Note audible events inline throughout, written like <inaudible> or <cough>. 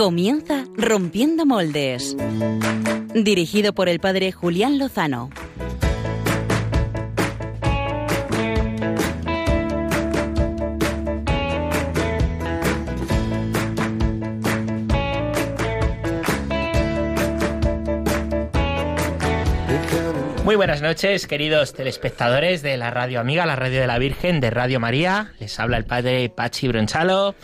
Comienza Rompiendo Moldes. Dirigido por el padre Julián Lozano. Muy buenas noches, queridos telespectadores de la Radio Amiga, la Radio de la Virgen, de Radio María. Les habla el padre Pachi Bronchalo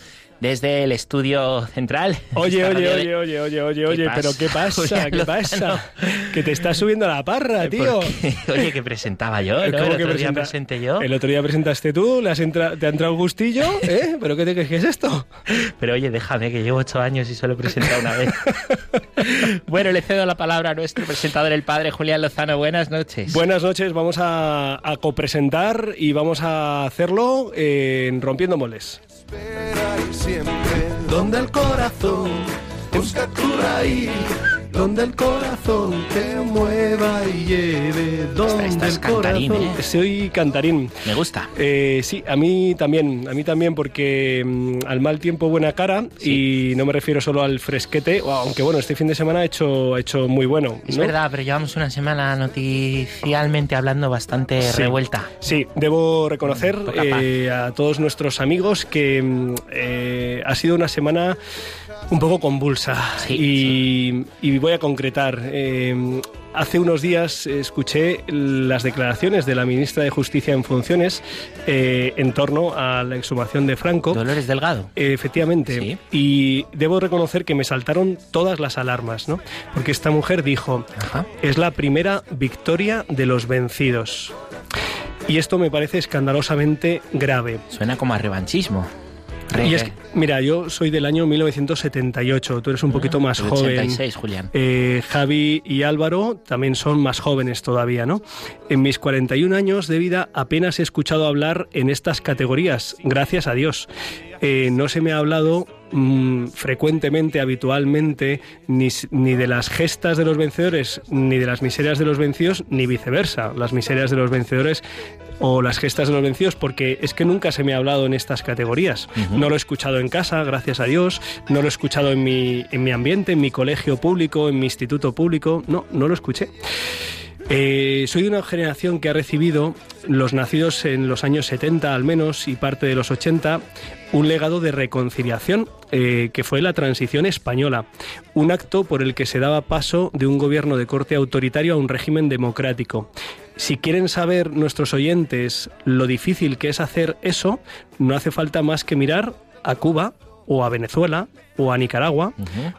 desde el estudio central. <laughs> Oye, oye, oye, oye, oye, oye, oye, pero ¿qué pasa? ¿Qué <laughs> pasa? Que te estás subiendo a la parra, <laughs> tío. Oye, que presentaba yo, ¿no? El ¿Cómo otro que día presenté yo. El otro día presentaste tú, le has entra- te ha entrado gustillo, ¿eh? ¿Pero qué te crees que es esto? Pero oye, déjame, que llevo ocho años y solo he presentado una vez. bueno, le cedo la palabra a nuestro presentador, el padre Julián Lozano. Buenas noches. Buenas noches, vamos a, a copresentar y vamos a hacerlo en Rompiendo Moles. Donde el corazón busca tu raíz donde el corazón te mueva y lleve donde estás el cantarín, corazón ¿eh? Soy cantarín. Me gusta. Eh, sí, a mí también, a mí también porque mm, al mal tiempo buena cara y no me refiero solo al fresquete, aunque bueno, este fin de semana ha hecho, ha hecho muy bueno. Es ¿no? verdad, pero llevamos una semana noticialmente hablando bastante Sí. revuelta. Sí, debo reconocer eh, a todos nuestros amigos que mm, ha sido una semana un poco convulsa Sí, y, y voy a concretar. Eh, hace unos días escuché las declaraciones de la ministra de Justicia en funciones eh, en torno a la exhumación de Franco. Dolores Delgado. Eh, Efectivamente. Sí. Y debo reconocer que me saltaron todas las alarmas, ¿no? Porque esta mujer dijo, Ajá. es la primera victoria de los vencidos. Y esto me parece escandalosamente grave. Suena como a revanchismo. Y es que, mira, yo soy del año 1978, tú eres un poquito más Del joven. 86, Julián. Eh, Javi y Álvaro también son más jóvenes todavía, ¿no? En mis 41 años de vida apenas he escuchado hablar en estas categorías, gracias a Dios. Eh, no se me ha hablado mm, frecuentemente, habitualmente, ni, ni de las gestas de los vencedores, ni de las miserias de los vencidos, ni viceversa, las miserias de los vencedores o las gestas de los vencidos, porque es que nunca se me ha hablado en estas categorías. No lo he escuchado en casa, gracias a Dios, no lo he escuchado en mi, en mi ambiente, en mi colegio público, en mi instituto público, no, no lo escuché. Eh, soy de una generación que ha recibido, los nacidos en los años 70 al menos y parte de los 80, un legado de reconciliación eh, que fue la transición española, un acto por el que se daba paso de un gobierno de corte autoritario a un régimen democrático. Si quieren saber nuestros oyentes lo difícil que es hacer eso, no hace falta más que mirar a Cuba o a Venezuela o a Nicaragua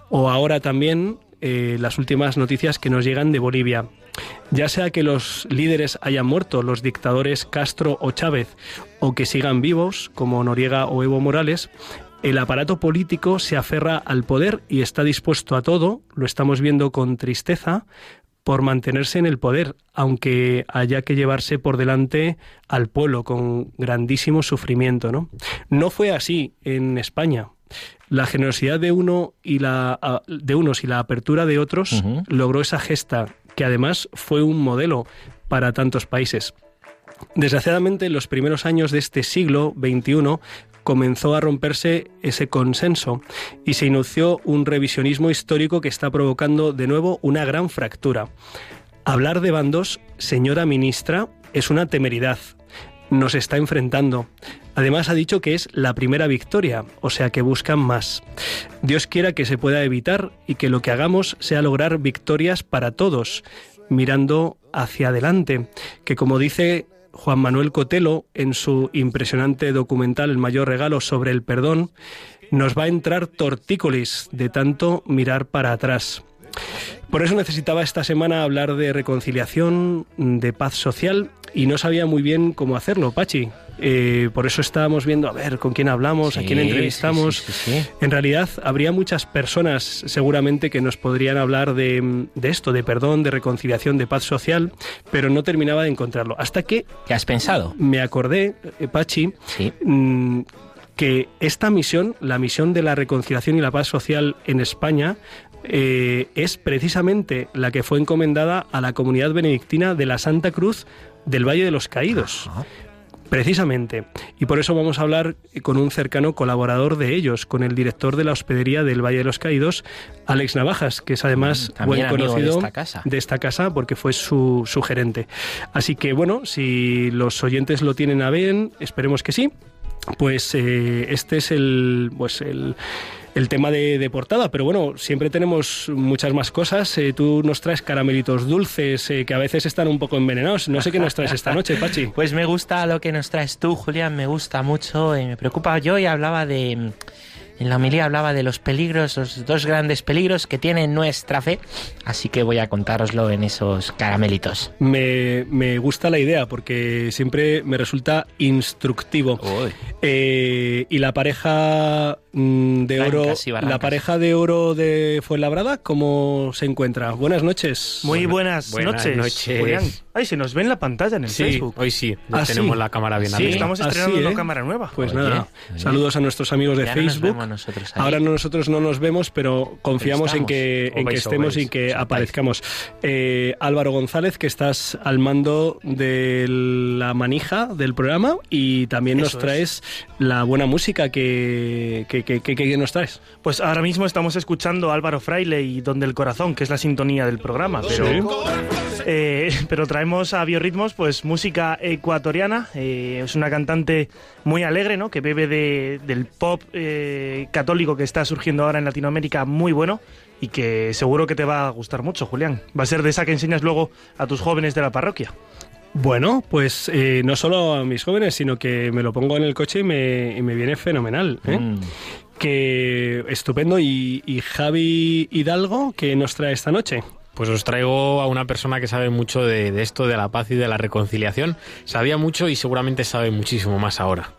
o ahora también eh, las últimas noticias que nos llegan de Bolivia. Ya sea que los líderes hayan muerto, los dictadores Castro o Chávez, o que sigan vivos, como Noriega o Evo Morales, el aparato político se aferra al poder y está dispuesto a todo, lo estamos viendo con tristeza, por mantenerse en el poder, aunque haya que llevarse por delante al pueblo con grandísimo sufrimiento, ¿no? No fue así en España. La generosidad de uno y la de unos y la apertura de otros logró esa gesta que además fue un modelo para tantos países. Desgraciadamente, en los primeros años de este siglo XXI comenzó a romperse ese consenso y se inició un revisionismo histórico que está provocando de nuevo una gran fractura. Hablar de bandos, señora ministra, es una temeridad. Nos está enfrentando. Además ha dicho que es la primera victoria, o sea que buscan más. Dios quiera que se pueda evitar y que lo que hagamos sea lograr victorias para todos, mirando hacia adelante, que como dice Juan Manuel Cotelo en su impresionante documental El mayor regalo sobre el perdón, nos va a entrar tortícolis de tanto mirar para atrás. Por eso necesitaba esta semana hablar de reconciliación, de paz social y no sabía muy bien cómo hacerlo, Pachi. Eh, por eso estábamos viendo a ver con quién hablamos, a quién entrevistamos. sí, sí. En realidad habría muchas personas seguramente que nos podrían hablar de, de esto, de perdón, de reconciliación, de paz social, pero no terminaba de encontrarlo. Hasta que ¿Qué has pensado? me acordé, eh, Pachi, mm, que esta misión, la misión de la reconciliación y la paz social en España, eh, es precisamente la que fue encomendada a la comunidad benedictina de la Santa Cruz del Valle de los Caídos. Ajá. Precisamente. Y por eso vamos a hablar con un cercano colaborador de ellos, con el director de la hospedería del Valle de los Caídos, Alex Navajas, que es además Mm, buen también amigo conocido de esta casa. de esta casa porque fue su, su gerente. Así que bueno, si los oyentes lo tienen a bien, esperemos que sí. Pues eh, este es el, pues el, el tema de, de portada, pero bueno, siempre tenemos muchas más cosas. Eh, tú nos traes caramelitos dulces eh, que a veces están un poco envenenados. No sé qué nos traes esta noche, Pachi. <laughs> Pues me gusta lo que nos traes tú, Julián, me gusta mucho, eh, me preocupa. Yo y hablaba de, en la homilía hablaba de los peligros, los dos grandes peligros que tiene nuestra fe, así que voy a contároslo en esos caramelitos. Me, me gusta la idea porque siempre me resulta instructivo. Eh, y la pareja mm, de oro, la pareja de oro de Fuenlabrada, ¿cómo se encuentra? Buenas noches. Muy buenas, Buenas noches, noches. Julián. Ay, se nos ve en la pantalla en el Sí, Facebook. hoy sí, ya Ah, tenemos sí. la cámara bien Sí, abierta. Estamos estrenando una cámara nueva. Pues Oye, nada, oye. saludos a nuestros amigos de Ya Facebook. Nosotros ahí. Ahora nosotros no nos vemos, pero confiamos en estamos. que, en que estemos y que aparezcamos. Eh, Álvaro González, que estás al mando de la manija del programa y también nos Eso es. traes la buena música que, que, que- que- que nos traes. Pues ahora mismo estamos escuchando a Álvaro Fraile y Donde el Corazón, que es la sintonía del programa. Pero, eh, pero traemos a Biorritmos pues música ecuatoriana. eh, es una cantante muy alegre, ¿no? Que bebe de- del pop eh, católico que está surgiendo ahora en Latinoamérica, muy bueno. Y que seguro que te va a gustar mucho, Julián. Va a ser de esa que enseñas luego a tus jóvenes de la parroquia. Bueno, pues eh, no solo a mis jóvenes, sino que me lo pongo en el coche y me, y me viene fenomenal. ¿eh? Mm. Que estupendo. Y, y Javi Hidalgo, que nos trae esta noche? Pues os traigo a una persona que sabe mucho de, de esto, de la paz y de la reconciliación. Sabía mucho y seguramente sabe muchísimo más ahora.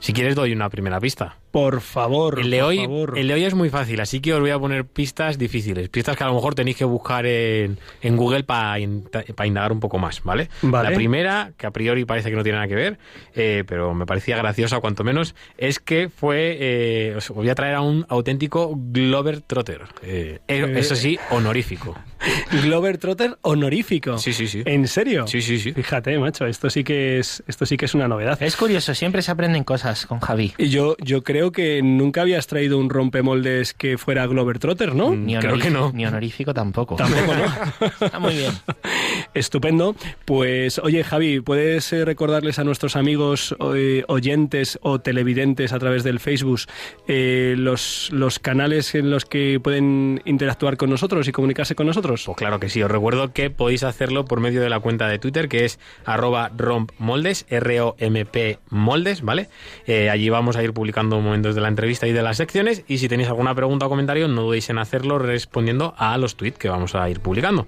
Si quieres doy una primera pista. Por favor, El de, por hoy, favor. el de hoy es muy fácil, así que os voy a poner pistas difíciles. Pistas que a lo mejor tenéis que buscar en, en Google para indagar un poco más, ¿vale? Vale. La primera, que a priori parece que no tiene nada que ver, eh, pero me parecía graciosa cuanto menos, es que fue... eh, os voy a traer a un auténtico Glover Trotter. Eh, eh, eso sí, honorífico. <laughs> Glover Trotter honorífico. Sí, sí, sí. ¿En serio? Sí, sí, sí. Fíjate, macho, esto sí que es, esto sí que es una novedad. Es curioso, siempre se aprenden cosas con Javi. Y yo, yo creo que nunca habías traído un rompemoldes que fuera Glover Trotter, ¿no? Ni Creo que no. Ni honorífico tampoco. Tampoco, ¿no? <laughs> Está muy bien. <laughs> Estupendo. Pues, oye, Javi, ¿puedes eh, recordarles a nuestros amigos eh, oyentes o televidentes a través del Facebook eh, los, los canales en los que pueden interactuar con nosotros y comunicarse con nosotros? Pues claro que sí, os recuerdo que podéis hacerlo por medio de la cuenta de Twitter que es arroba rompmoldes, R-O-M-P moldes, ¿vale? Eh, allí vamos a ir publicando momentos de la entrevista y de las secciones y si tenéis alguna pregunta o comentario no dudéis en hacerlo respondiendo a los tweets que vamos a ir publicando.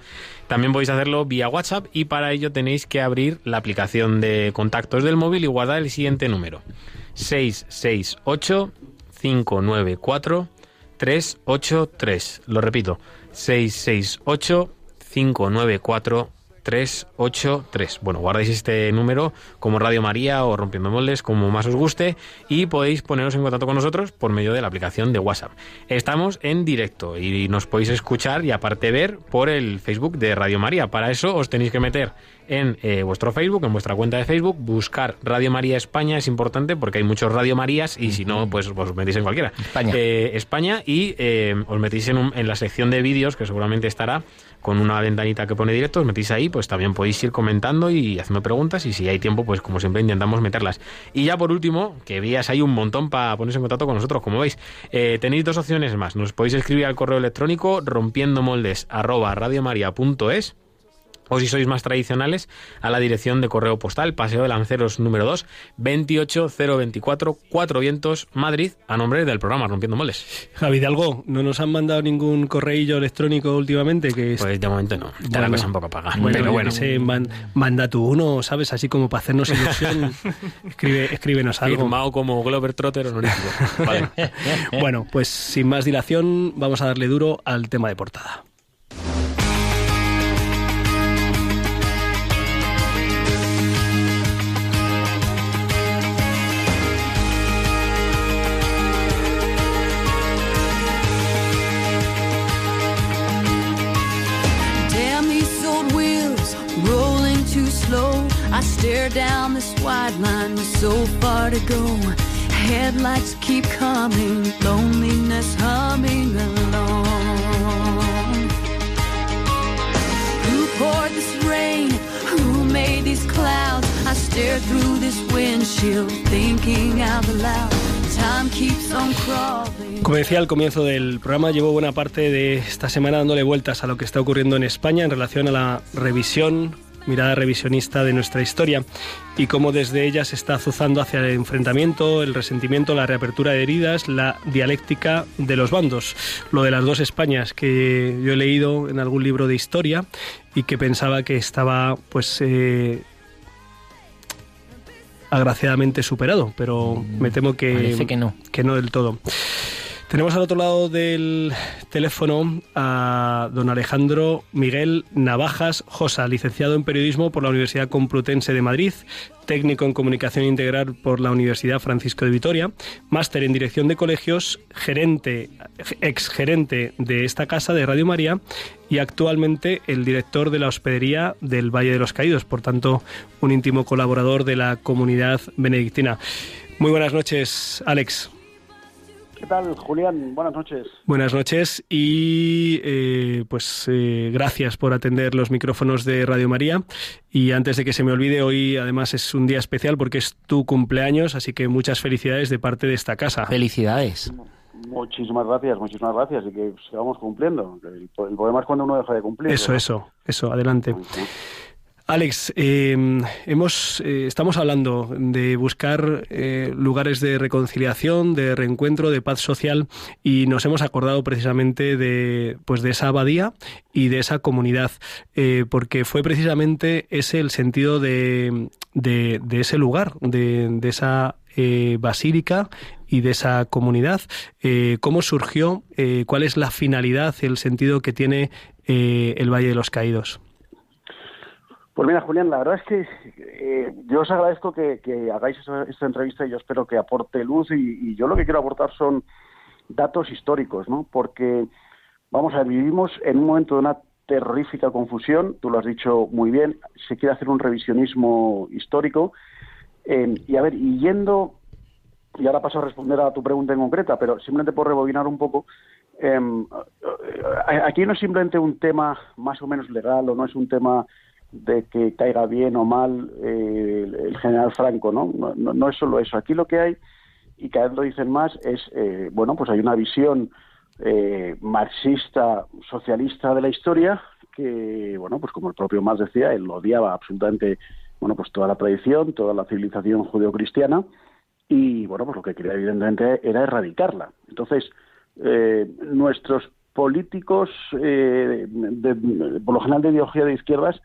También podéis hacerlo vía WhatsApp y para ello tenéis que abrir la aplicación de contactos del móvil y guardar el siguiente número. 668 594 383. Lo repito, 668 594 383. Bueno, guardáis este número como Radio María o Rompiendo Moldes, como más os guste, y podéis poneros en contacto con nosotros por medio de la aplicación de WhatsApp. Estamos en directo y nos podéis escuchar y aparte ver por el Facebook de Radio María. Para eso os tenéis que meter en eh, vuestro Facebook, en vuestra cuenta de Facebook, buscar Radio María España, es importante porque hay muchos Radio Marías y si no, pues os metéis en cualquiera. España. Eh, España y eh, os metéis en, un- en la sección de vídeos que seguramente estará con una ventanita que pone directo, os metéis ahí, pues también podéis ir comentando y haciendo preguntas y si hay tiempo, pues como siempre intentamos meterlas. Y ya por último, que vías hay un montón para ponerse en contacto con nosotros, como veis. Eh, tenéis dos opciones más, nos podéis escribir al correo electrónico rompiendomoldes arroba radiomaria.es o si sois más tradicionales, a la dirección de correo postal, Paseo de Lanceros número 2, 28024, Cuatro Vientos, Madrid, a nombre del programa Rompiendo Moldes. Javi Hidalgo, ¿no nos han mandado ningún correillo electrónico últimamente? Que es- Pues de momento no, está la Bueno. cosa un poco apagada. Bueno, pero bueno, sé, man- manda tú uno, ¿sabes? Así como para hacernos ilusión. <laughs> Escribe, escríbenos algo. firmado como Glover Trotter honorífico. Vale. <laughs> Bueno, pues sin más dilación, vamos a darle duro al tema de portada. Stare down this wide line with so far to go. Headlights keep coming, loneliness humming along. Who poured this rain? Who made these clouds? I stare through this windshield, thinking out loud. Time keeps on crawling. Como decía al comienzo del programa, llevo buena parte de esta semana dándole vueltas a lo que está ocurriendo en España en relación a la revisión mirada revisionista de nuestra historia y cómo desde ella se está azuzando hacia el enfrentamiento, el resentimiento, la reapertura de heridas, la dialéctica de los bandos. Lo de las dos Españas que yo he leído en algún libro de historia y que pensaba que estaba pues eh, agraciadamente superado, pero me temo que, Parece que no. que no del todo. Tenemos al otro lado del teléfono a don Alejandro Miguel Navajas Josa, licenciado en periodismo por la Universidad Complutense de Madrid, técnico en comunicación integral por la Universidad Francisco de Vitoria, máster en dirección de colegios, gerente, exgerente de esta casa de Radio María y actualmente el director de la hospedería del Valle de los Caídos, por tanto, un íntimo colaborador de la comunidad benedictina. Muy buenas noches, Alex. ¿Qué tal, Julián? Buenas noches. Buenas noches y eh, pues eh, gracias por atender los micrófonos de Radio María. Y antes de que se me olvide, hoy además es un día especial porque es tu cumpleaños, así que muchas felicidades de parte de esta casa. Felicidades. Muchísimas gracias, muchísimas gracias y que sigamos cumpliendo. El, el problema es cuando uno deja de cumplir. Eso, ¿no? eso, eso, adelante. Alex, eh, hemos, eh, estamos hablando de buscar eh, lugares de reconciliación, de reencuentro, de paz social y nos hemos acordado precisamente de, pues de esa abadía y de esa comunidad, eh, porque fue precisamente ese el sentido de, de, ese lugar, de, de esa basílica y de esa comunidad. ¿Cómo surgió? ¿Cuál es la finalidad, el sentido que tiene el Valle de los Caídos? Pues mira, Julián, la verdad es que eh, yo os agradezco que, hagáis esta, entrevista y yo espero que aporte luz y, yo lo que quiero aportar son datos históricos, ¿no? Porque, vamos a ver, vivimos en un momento de una terrorífica confusión, tú lo has dicho muy bien, se quiere hacer un revisionismo histórico eh, y a ver, y yendo, y ahora paso a responder a tu pregunta en concreta, pero simplemente por rebobinar un poco, eh, aquí no es simplemente un tema más o menos legal o no es un tema de que caiga bien o mal eh, el, general Franco, ¿no? No, no, no es solo eso. Aquí lo que hay, y cada vez lo dicen más, es, eh, bueno, pues hay una visión eh, marxista, socialista de la historia que, bueno, pues como el propio Marx decía, él odiaba absolutamente, bueno, pues toda la tradición, toda la civilización judeocristiana y, bueno, pues lo que quería evidentemente era erradicarla. Entonces, eh, nuestros políticos, eh, de, de, por lo general de ideología de izquierdas,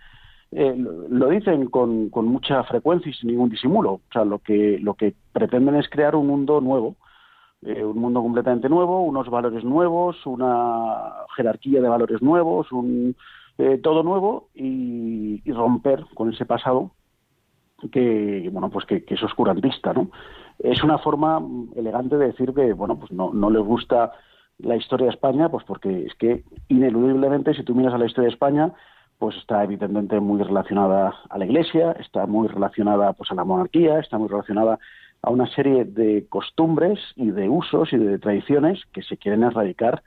eh, lo dicen con, mucha frecuencia y sin ningún disimulo. O sea, lo que, lo que pretenden es crear un mundo nuevo, eh, un mundo completamente nuevo, unos valores nuevos, una jerarquía de valores nuevos, un, eh, todo nuevo y, romper con ese pasado que, bueno, pues que, que, es oscurantista, ¿no? Es una forma elegante de decir que, bueno, pues no, no les gusta la historia de España, pues porque es que ineludiblemente si tú miras a la historia de España, pues está evidentemente muy relacionada a la Iglesia, está muy relacionada pues a la monarquía, está muy relacionada a una serie de costumbres y de usos y de tradiciones que se quieren erradicar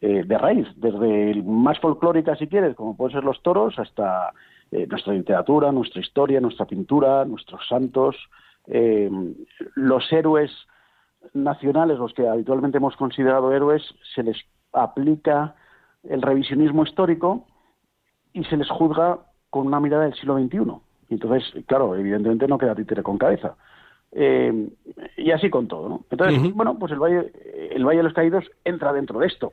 eh, de raíz, desde el más folclórica si quieres, como pueden ser los toros, hasta eh, nuestra literatura, nuestra historia, nuestra pintura, nuestros santos, eh, los héroes nacionales, los que habitualmente hemos considerado héroes, se les aplica el revisionismo histórico y se les juzga con una mirada del siglo XXI. Y entonces, claro, evidentemente no queda títere con cabeza. Eh, y así con todo, ¿no? Entonces, uh -huh. bueno, pues el Valle, el Valle de los Caídos entra dentro de esto.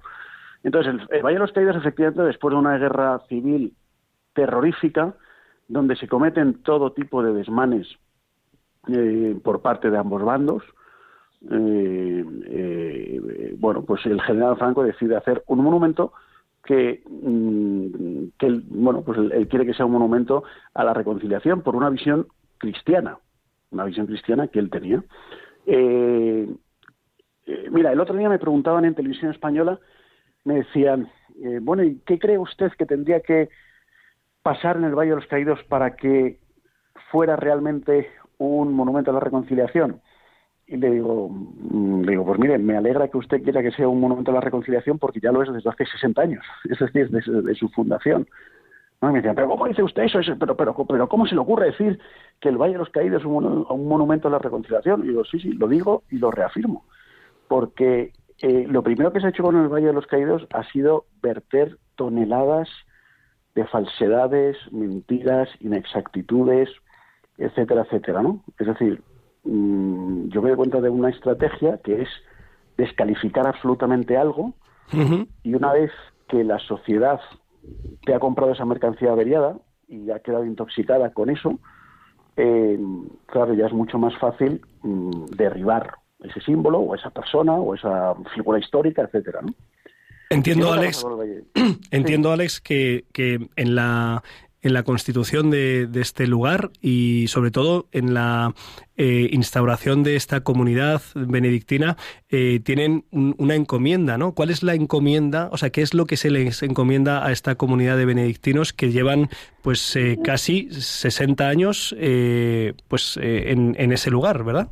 Entonces, el, el, Valle de los Caídos, efectivamente, después de una guerra civil terrorífica, donde se cometen todo tipo de desmanes eh, por parte de ambos bandos, eh, eh, bueno, pues el general Franco decide hacer un monumento que, mm, que bueno, pues él, quiere que sea un monumento a la reconciliación por una visión cristiana, una visión cristiana que él tenía. Eh, eh, mira, el otro día me preguntaban en televisión española, me decían, eh, bueno, ¿y qué cree usted que tendría que pasar en el Valle de los Caídos para que fuera realmente un monumento a la reconciliación? Y le digo, mm, le digo, pues mire, me alegra que usted quiera que sea un monumento a la reconciliación porque ya lo es desde hace 60 años, <laughs> es decir, desde de su fundación. Me decían, pero ¿cómo dice usted eso? Pero, pero, pero ¿cómo se le ocurre decir que el Valle de los Caídos es un, un monumento a la reconciliación? Y digo, sí, sí, lo digo y lo reafirmo. Porque eh, lo primero que se ha hecho con el Valle de los Caídos ha sido verter toneladas de falsedades, mentiras, inexactitudes, etcétera, etcétera, ¿no? Es decir, mm, yo me doy cuenta de una estrategia que es descalificar absolutamente algo y una vez que la sociedad te ha comprado esa mercancía averiada y ha quedado intoxicada con eso, eh, claro, ya es mucho más fácil mm, derribar ese símbolo o esa persona o esa figura histórica, etcétera, ¿no? Entiendo, ¿Qué otra Alex, <clears throat> entiendo, Alex, que, que en la en la constitución de, de este lugar y sobre todo en la eh, instauración de esta comunidad benedictina eh, tienen un- una encomienda, ¿no? ¿Cuál es la encomienda? O sea, ¿qué es lo que se les encomienda a esta comunidad de benedictinos que llevan pues eh, casi 60 años eh, pues eh, en, en ese lugar, ¿verdad?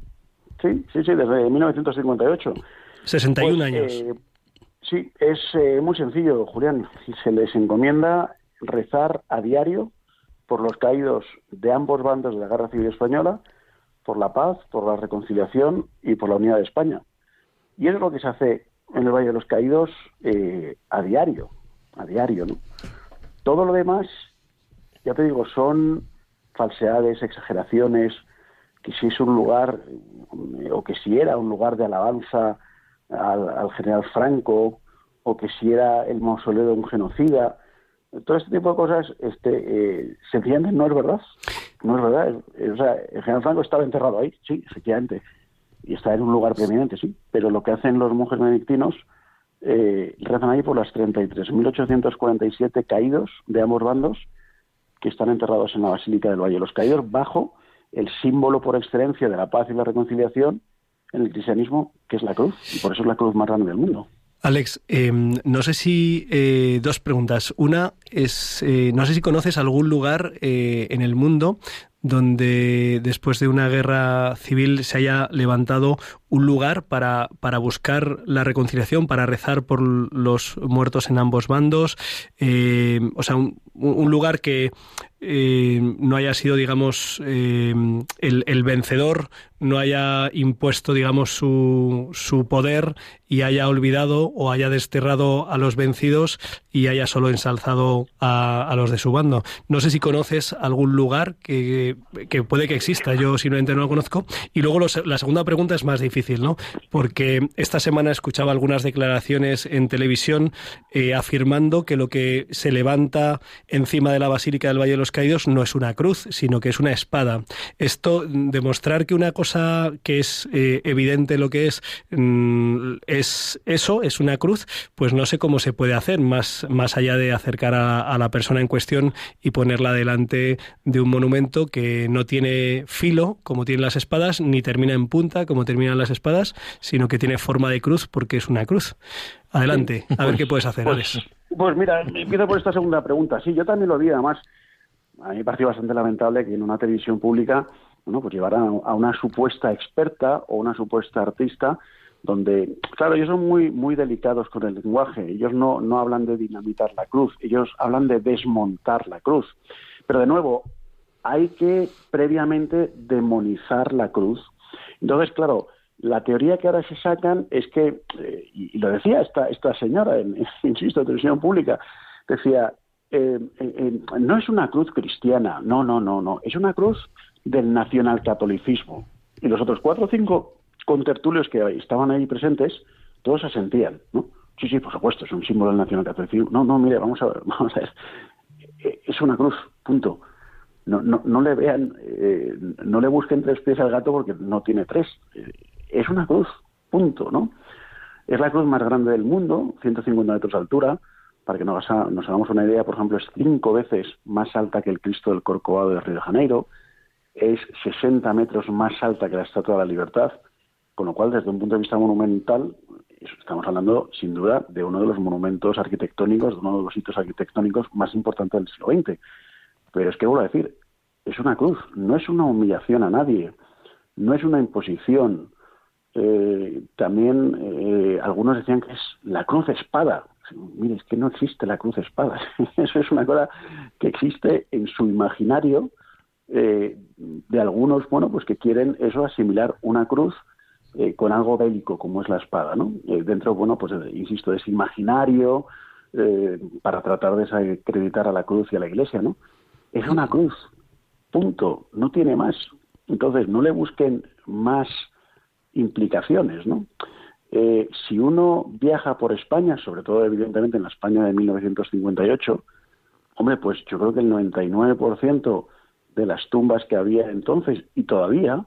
Sí, sí, sí, desde 1958. 61 Pues, años. eh, sí, es muy sencillo, Julián. Se les encomienda rezar a diario por los caídos de ambos bandos de la Guerra Civil Española, por la paz, por la reconciliación y por la unidad de España. Y eso es lo que se hace en el Valle de los Caídos eh, a diario, a diario, ¿no? Todo lo demás, ya te digo, son falsedades, exageraciones, que si es un lugar, eh, o que si era un lugar de alabanza al, al general Franco, o que si era el mausoleo de un genocida, todo este tipo de cosas, este, eh, sencillamente no es verdad. No es verdad. Eh, O sea, el general Franco estaba enterrado ahí, sí, efectivamente. Y está en un lugar preeminente, sí. Pero lo que hacen los monjes benedictinos, eh, rezan ahí por las 33.847 caídos de ambos bandos que están enterrados en la Basílica del Valle los Caídos bajo el símbolo por excelencia de la paz y la reconciliación en el cristianismo, que es la cruz. Y por eso es la cruz más grande del mundo. Alex, eh, no sé si eh, dos preguntas. Una es, eh, no sé si conoces algún lugar eh, en el mundo donde después de una guerra civil se haya levantado un lugar para, para buscar la reconciliación, para rezar por los muertos en ambos bandos, eh, o sea, un, un lugar que eh, no haya sido, digamos, eh, el, vencedor, no haya impuesto, digamos, su, su poder y haya olvidado o haya desterrado a los vencidos y haya solo ensalzado a, a los de su bando. No sé si conoces algún lugar que, que puede que exista, yo simplemente no lo conozco. Y luego la segunda pregunta es más difícil, ¿no? Porque esta semana escuchaba algunas declaraciones en televisión eh, afirmando que lo que se levanta encima de la Basílica del Valle de los Caídos no es una cruz, sino que es una espada. Esto, demostrar que una cosa que es eh, evidente lo que es, mm, es eso, es una cruz, pues no sé cómo se puede hacer, más, más allá de acercar a, a la persona en cuestión y ponerla delante de un monumento que no tiene filo, como tienen las espadas, ni termina en punta, como terminan las espadas, sino que tiene forma de cruz porque es una cruz. Adelante, a ver qué puedes hacer, Alex. Pues mira, empiezo por esta segunda pregunta. Sí, yo también lo vi, además, a mí me pareció bastante lamentable que en una televisión pública, bueno, pues llevaran a una supuesta experta o una supuesta artista donde, claro, ellos son muy muy delicados con el lenguaje. Ellos no, no hablan de dinamitar la cruz, ellos hablan de desmontar la cruz. Pero de nuevo, hay que previamente demonizar la cruz. Entonces, claro, la teoría que ahora se sacan es que, eh, y, lo decía esta, esta señora, en, <laughs> insisto, televisión pública, decía, eh, eh, no es una cruz cristiana, no, no, no, no, es una cruz del nacionalcatolicismo. Y los otros cuatro o cinco contertulios que estaban ahí presentes, todos asentían, ¿no? Sí, sí, por supuesto, es un símbolo del nacionalcatolicismo. No, no, mire, vamos a ver, <laughs> vamos a ver. Es una cruz, punto. No, no, no le vean, no le busquen tres pies al gato porque no tiene tres. Es una cruz, punto, ¿no? Es la cruz más grande del mundo, 150 metros de altura. Para que nos, ha- nos hagamos una idea, por ejemplo, es cinco veces más alta que el Cristo del Corcovado de Río de Janeiro. Es 60 metros más alta que la Estatua de la Libertad. Con lo cual, desde un punto de vista monumental, estamos hablando, sin duda, de uno de los monumentos arquitectónicos, de uno de los hitos arquitectónicos más importantes del siglo XX. Pero es que, vuelvo a decir, es una cruz, no es una humillación a nadie, no es una imposición. Eh, también eh, algunos decían que es la cruz espada. Mire, es que no existe la cruz espada. <laughs> Eso es una cosa que existe en su imaginario eh, de algunos, bueno, pues que quieren eso asimilar una cruz con algo bélico como es la espada, ¿no? Dentro, bueno, pues insisto, ese imaginario para tratar de desacreditar a la cruz y a la iglesia, ¿no? Es una cruz, punto, no tiene más. Entonces, no le busquen más implicaciones, ¿no? si uno viaja por España, sobre todo evidentemente en la España de 1958, hombre, pues yo creo que el 99% de las tumbas que había entonces y todavía,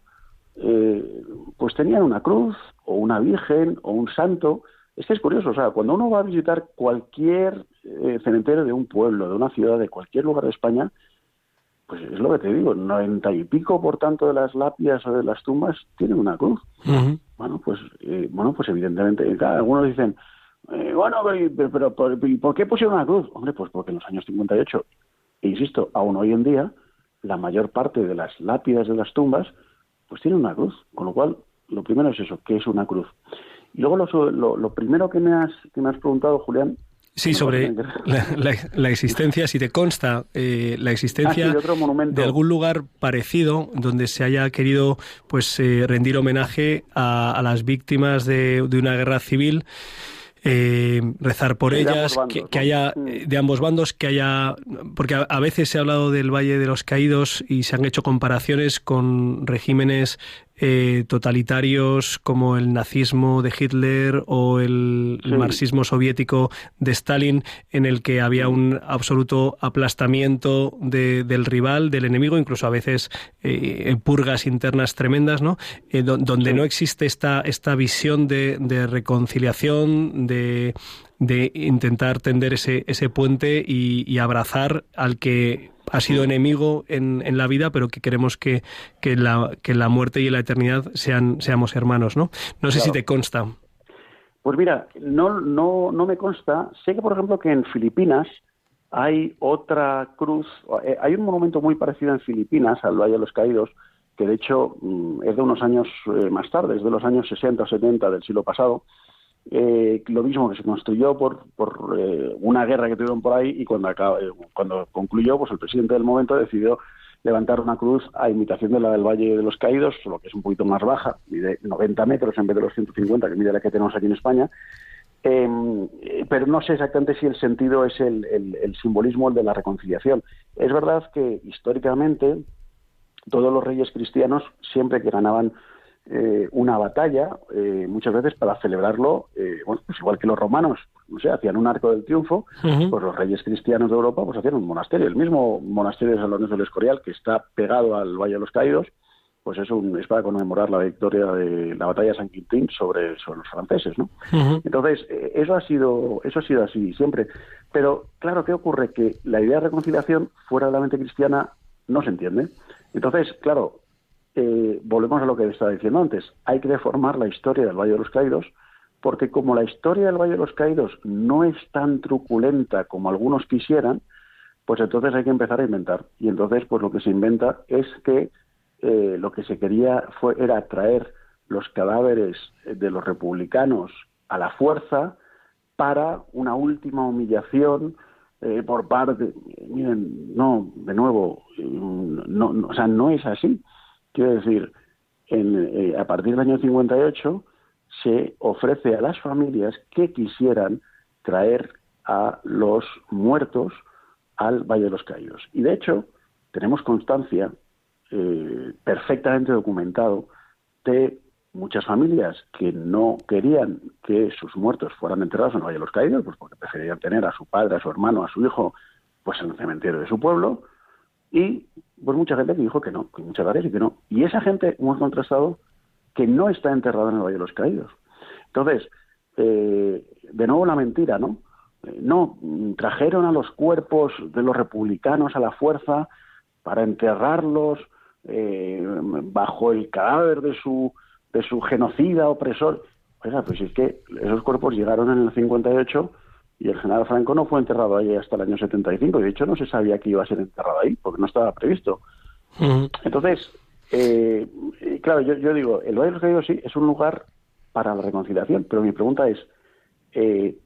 eh, pues tenían una cruz o una virgen o un santo. Es que es curioso, o sea, cuando uno va a visitar cualquier eh, cementerio de un pueblo, de una ciudad, de cualquier lugar de España, pues es lo que te digo, noventa y pico por tanto de las lápidas o de las tumbas tienen una cruz. Bueno, pues eh, bueno, pues evidentemente, algunos dicen, bueno, pero, pero, ¿por qué pusieron una cruz? Hombre, pues porque en los años 58, e insisto, aún hoy en día, la mayor parte de las lápidas de las tumbas pues tienen una cruz, con lo cual lo primero es eso, que es una cruz. Y luego lo, lo, primero que me, has, que me has preguntado, Julián, Sí, sobre la, existencia, si te consta, eh, la existencia ah, de, algún lugar parecido donde se haya querido pues eh, rendir homenaje a, las víctimas de, de, una guerra civil eh, rezar por ellas, que, haya mm. de ambos bandos, que haya, porque a, veces se ha hablado del Valle de los Caídos y se han hecho comparaciones con regímenes eh, totalitarios como el nazismo de Hitler o el, marxismo soviético de Stalin, en el que había un absoluto aplastamiento del rival, del enemigo, incluso a veces eh, purgas internas tremendas, ¿no? Eh, donde no existe esta, esta visión de, reconciliación, de, intentar tender ese, ese puente y abrazar al que ha sido enemigo en, en la vida, pero que queremos que, que, la, que la muerte y la eternidad sean, seamos hermanos, ¿no? No sé si te consta. Pues mira, no, no, no me consta. Sé que, por ejemplo, que en Filipinas hay otra cruz, eh, hay un monumento muy parecido en Filipinas, al Valle de los Caídos, que de hecho mm, es de unos años eh, más tarde, es de los años 60 o 70 del siglo pasado, eh, lo mismo que se construyó por, por eh, una guerra que tuvieron por ahí y cuando, eh, cuando concluyó, pues el presidente del momento decidió levantar una cruz a imitación de la del Valle de los Caídos, solo que es un poquito más baja, mide 90 metros en vez de los 150 que mide la que tenemos aquí en España. Em, pero no sé exactamente si el sentido es el, el simbolismo el de la reconciliación. Es verdad que históricamente todos los reyes cristianos, siempre que ganaban eh, una batalla, eh, muchas veces para celebrarlo, eh, bueno, pues igual que los romanos, no sé, hacían un arco del triunfo, pues los reyes cristianos de Europa pues hacían un monasterio. El mismo monasterio de San Lorenzo del Escorial, que está pegado al Valle de los Caídos, pues es, un, es para conmemorar la victoria de la batalla de San Quintín sobre, sobre los franceses, ¿no? Entonces, eso ha sido eso ha sido así siempre. Pero, claro, ¿qué ocurre? Que la idea de reconciliación fuera de la mente cristiana no se entiende. Entonces, claro, eh, volvemos a lo que estaba diciendo antes, hay que deformar la historia del Valle de los Caídos, porque como la historia del Valle de los Caídos no es tan truculenta como algunos quisieran, pues entonces hay que empezar a inventar. Y entonces, pues lo que se inventa es que eh, lo que se quería fue, era traer los cadáveres de los republicanos a la fuerza para una última humillación eh, por parte. Miren, no, de nuevo, no, no, o sea, no es así. Quiero decir, eh, a partir del año 58 se ofrece a las familias que quisieran traer a los muertos al Valle de los Caídos. Y de hecho, tenemos constancia eh, perfectamente documentado de muchas familias que no querían que sus muertos fueran enterrados en el Valle de los Caídos, pues porque preferían tener a su padre, a su hermano, a su hijo, pues en el cementerio de su pueblo, y pues mucha gente que dijo que no, que muchas gracias y que no. Y esa gente hemos contrastado que no está enterrada en el Valle de los Caídos. Entonces, eh, de nuevo la mentira, ¿no? Eh, no, trajeron a los cuerpos de los republicanos a la fuerza para enterrarlos eh, bajo el cadáver de su, de su genocida opresor. Oiga, pues es que esos cuerpos llegaron en el 58 y el general Franco no fue enterrado ahí hasta el año 75. De hecho, no se sabía que iba a ser enterrado ahí, porque no estaba previsto. Entonces, eh, eh, claro, yo, yo digo, el Valle de los Caídos sí es un lugar para la reconciliación, pero mi pregunta es, eh,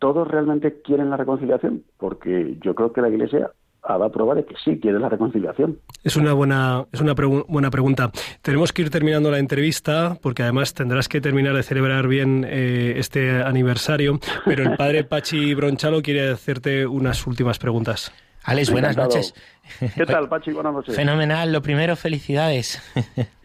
¿todos realmente quieren la reconciliación? Porque yo creo que la Iglesia ha dado prueba de que sí quiere la reconciliación. Es una buena, es una buena pregunta. Tenemos que ir terminando la entrevista porque además tendrás que terminar de celebrar bien eh, este aniversario. Pero el padre Pachi Bronchalo quiere hacerte unas últimas preguntas. Alex, buenas Encantado. noches. ¿Qué tal, Pachi? Buenas noches. Fenomenal, lo primero, felicidades.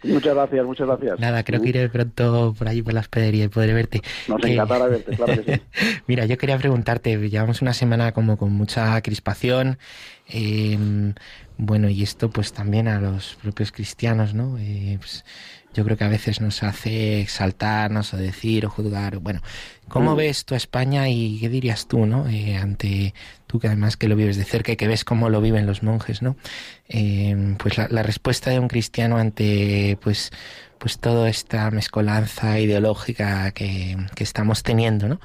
Muchas gracias, muchas gracias. Nada, creo que iré pronto por allí por la hospedería y podré verte. Nos Que- encantará verte, claro que sí. <laughs> Mira, yo quería preguntarte, llevamos una semana como con mucha crispación, eh, bueno, y esto pues también a los propios cristianos, ¿no? Eh, pues, yo creo que a veces nos hace exaltarnos o decir o juzgar, bueno, ¿cómo Mm. ves tú a España y qué dirías tú, ¿no? Eh, ante tú que además que lo vives de cerca y que ves cómo lo viven los monjes, ¿no? Eh, pues la, la respuesta de un cristiano ante pues pues toda esta mezcolanza ideológica que, que estamos teniendo, ¿no?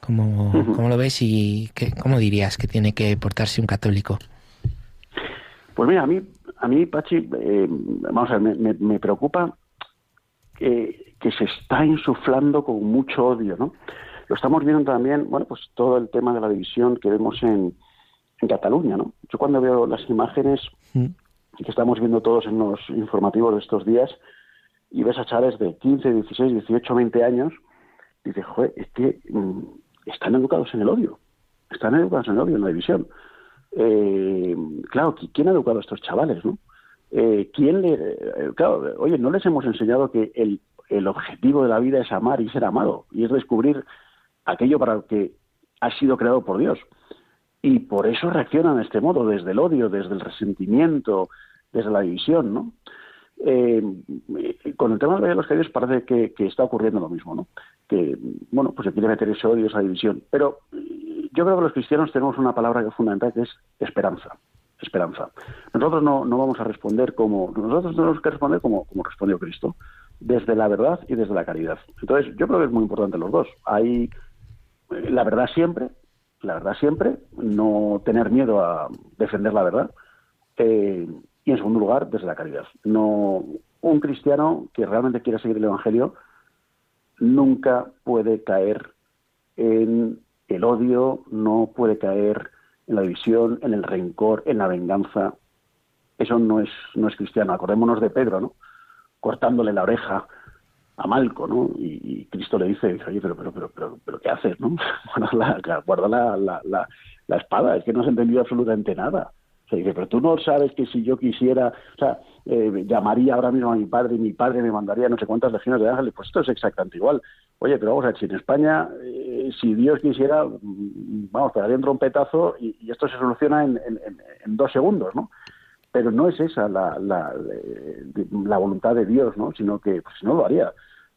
¿Cómo, cómo lo ves y qué, cómo dirías que tiene que portarse un católico? Pues mira, a mí, a mí Pachi, eh, vamos a ver, me, me- me preocupa que, que se está insuflando con mucho odio, ¿no? Lo estamos viendo también, bueno, pues todo el tema de la división que vemos en, en Cataluña, ¿no? Yo cuando veo las imágenes Mm. que estamos viendo todos en los informativos de estos días y ves a chavales de 15, 16, 18, 20 años, dices, joder, es que mm, están educados en el odio, están educados en el odio, en la división. Eh, claro, ¿qui- ¿quién ha educado a estos chavales, no? Eh, ¿Quién le...? eh, claro, oye, no les hemos enseñado que el, el objetivo de la vida es amar y ser amado, y es descubrir aquello para lo que ha sido creado por Dios. Y por eso reaccionan de este modo, desde el odio, desde el resentimiento, desde la división, ¿no? Eh, con el tema de los Caídos parece que, que está ocurriendo lo mismo, ¿no? Que, bueno, pues se quiere meter ese odio, esa división. Pero yo creo que los cristianos tenemos una palabra que es fundamental, que es esperanza. Esperanza. Nosotros no, no vamos a responder como... Nosotros tenemos que responder como, como respondió Cristo, desde la verdad y desde la caridad. Entonces, yo creo que es muy importante los dos. Hay eh, la verdad siempre, la verdad siempre, no tener miedo a defender la verdad. Eh, y en segundo lugar, desde la caridad. No, un cristiano que realmente quiera seguir el Evangelio nunca puede caer en el odio, no puede caer en la división, en el rencor, en la venganza. Eso no es, no es cristiano. Acordémonos de Pedro, ¿no? Cortándole la oreja a Malco, ¿no? Y, Cristo le dice, oye, pero, pero, pero, pero, pero ¿qué haces, no? <laughs> Guarda la, guarda la, la, la, la espada, es que no has entendido absolutamente nada. O sea, dice, pero tú no sabes que si yo quisiera, o sea, eh, llamaría ahora mismo a mi padre y mi padre me mandaría no sé cuántas legiones de ángeles, pues esto es exactamente igual. Oye, pero vamos a ver, si en España, eh, si Dios quisiera, mm, vamos, pegaría un trompetazo y, esto se soluciona en, dos segundos, ¿no? Pero no es esa la, eh, voluntad de Dios, ¿no? Sino que, pues, no lo haría,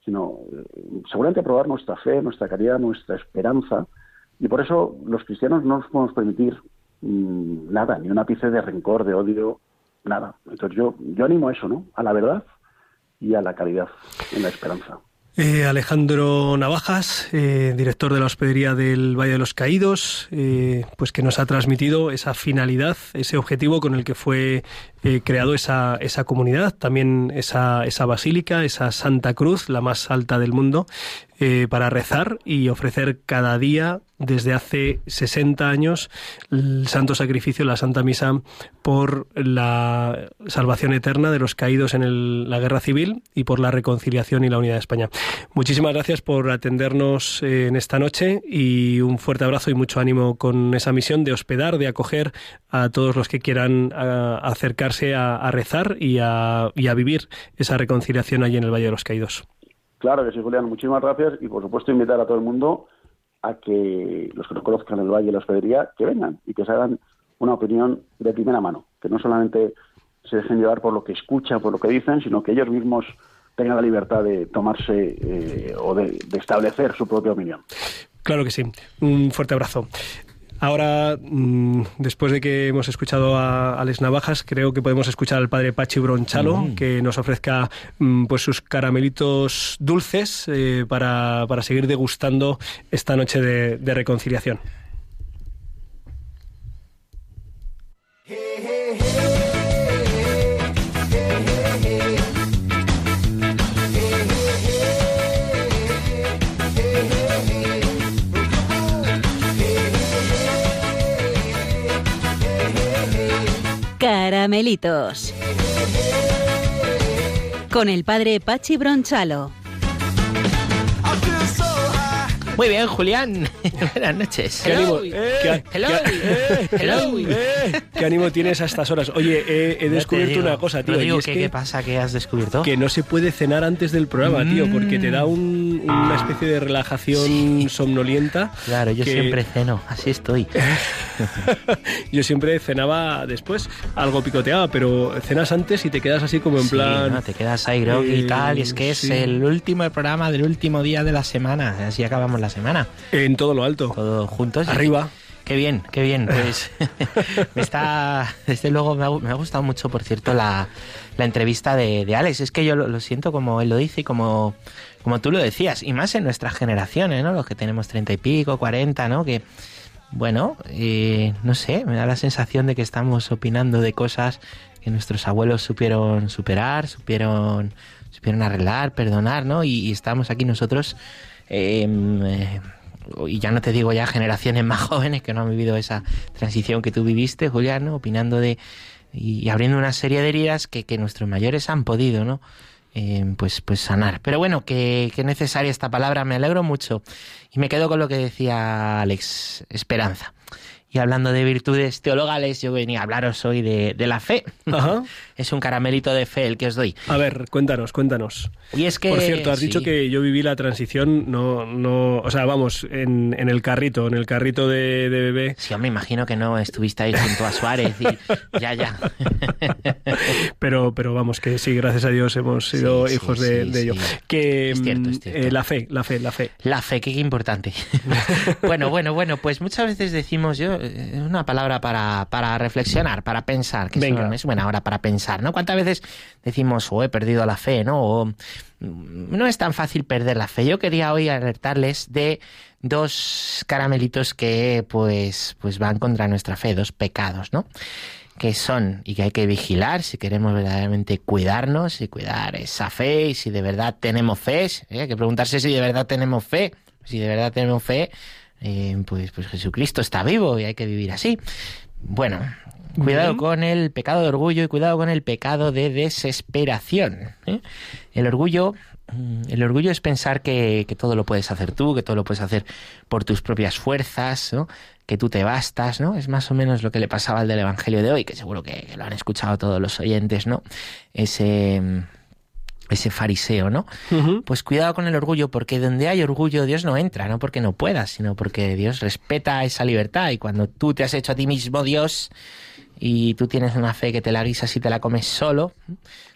sino seguramente probar nuestra fe, nuestra caridad, nuestra esperanza, y por eso los cristianos no nos podemos permitir mm, nada, ni un ápice de rencor, de odio, nada. Entonces yo, yo animo a eso, ¿no? A la verdad y a la caridad, en la esperanza. Eh, Alejandro Navajas, eh, director de la hospedería del Valle de los Caídos, eh, pues que nos ha transmitido esa finalidad, ese objetivo con el que fue eh, creado esa, esa comunidad, también esa, esa basílica, esa Santa Cruz, la más alta del mundo, eh, para rezar y ofrecer cada día desde hace 60 años el santo sacrificio, la Santa Misa, por la salvación eterna de los caídos en la guerra civil y por la reconciliación y la unidad de España. Muchísimas gracias por atendernos eh, en esta noche y un fuerte abrazo y mucho ánimo con esa misión de hospedar, de acoger a todos los que quieran a- a, a rezar y a, y a vivir esa reconciliación allí en el Valle de los Caídos. Claro que sí, Julián, muchísimas gracias y por supuesto invitar a todo el mundo a que los que no conozcan el Valle y la hospedería, que vengan y que se hagan una opinión de primera mano, que no solamente se dejen llevar por lo que escuchan, por lo que dicen, sino que ellos mismos tengan la libertad de tomarse eh, o de, de establecer su propia opinión. Claro que sí. Un fuerte abrazo. Ahora, mm, después de que hemos escuchado a Alex Navajas, creo que podemos escuchar al padre Pachi Bronchalo, que nos ofrezca mm, pues sus caramelitos dulces eh, para, para seguir degustando esta noche de, de reconciliación. Caramelitos. Con el padre Pachi Bronchalo. Muy bien, Julián. <laughs> Buenas noches. ¿Qué ánimo, Hello. qué- Hello. qué- Hello. eh, ¿Qué ánimo tienes a estas horas? Oye, he, descubierto digo, una cosa, tío. y Rodrigo, es ¿qué, que, qué pasa? ¿Qué has descubierto? que no se puede cenar antes del programa, tío, porque te da un- una especie de relajación somnolienta. Claro, yo que siempre ceno, así estoy. <laughs> Yo siempre cenaba después, algo picoteaba, pero cenas antes y te quedas así como en Sí, plan... ¿no? Te quedas ahí groggy y eh, tal, y es que es sí. el último programa del último día de la semana, así acabamos la semana, En todo lo alto. todos juntos. Arriba. Qué bien, qué bien. Pues <laughs> me está, desde luego me ha, me ha gustado mucho, por cierto, la, la entrevista de, de Alex. Es que yo lo, lo siento como él lo dice y como, como tú lo decías, y más en nuestras generaciones, ¿no? Los que tenemos treinta y pico, cuarenta, ¿no? Que, bueno, eh, no sé, me da la sensación de que estamos opinando de cosas que nuestros abuelos supieron superar, supieron, supieron arreglar, perdonar, ¿no? Y, y estamos aquí nosotros, eh, eh, y ya no te digo ya generaciones más <laughs> jóvenes que no han vivido esa transición que tú viviste, Julián, ¿no? opinando de y, y abriendo una serie de heridas que, que nuestros mayores han podido, ¿no? Eh, pues, pues sanar. Pero bueno, que, que necesaria esta palabra, me alegro mucho. Y me quedo con lo que decía Alex, esperanza. Y hablando de virtudes teologales, yo venía a hablaros hoy de, de la fe. Ajá. <laughs> Es un caramelito de fe el que os doy. A ver, cuéntanos, cuéntanos. Y es que... Por cierto, has sí. dicho que yo viví la transición, no, no, o sea, vamos, en, en el carrito, en el carrito de, de bebé. Sí, me imagino que no estuviste ahí junto a Suárez y <laughs> ya, ya. Pero, pero vamos, que sí, gracias a Dios hemos sido Sí, hijos de, sí, de ello. sí. Que Es cierto, es mm, cierto. eh, la fe, la fe, la fe. La fe, qué importante. <laughs> bueno, bueno, bueno, pues muchas veces decimos yo, eh, una palabra para, para reflexionar, para pensar, que Venga. es buena hora para pensar, ¿no? ¿Cuántas veces decimos, o he perdido la fe, ¿no? No es tan fácil perder la fe. Yo quería hoy alertarles de dos caramelitos que pues, pues van contra nuestra fe, dos pecados, ¿no? que son y que hay que vigilar si queremos verdaderamente cuidarnos y cuidar esa fe y si de verdad tenemos fe, ¿eh? hay que preguntarse si de verdad tenemos fe, si de verdad tenemos fe, eh, pues, pues Jesucristo está vivo y hay que vivir así. Bueno, cuidado Bien. con el pecado de orgullo y cuidado con el pecado de desesperación. ¿eh? El orgullo mm, el orgullo es pensar que, que todo lo puedes hacer tú, que todo lo puedes hacer por tus propias fuerzas, ¿no? que tú te bastas, ¿no? Es más o menos lo que le pasaba al del Evangelio de hoy, que seguro que lo han escuchado todos los oyentes, ¿no? Ese, mm, ese fariseo, ¿no? Pues cuidado con el orgullo, porque donde hay orgullo Dios no entra, no porque no puedas, sino porque Dios respeta esa libertad y cuando tú te has hecho a ti mismo Dios y tú tienes una fe que te la guisas y te la comes solo,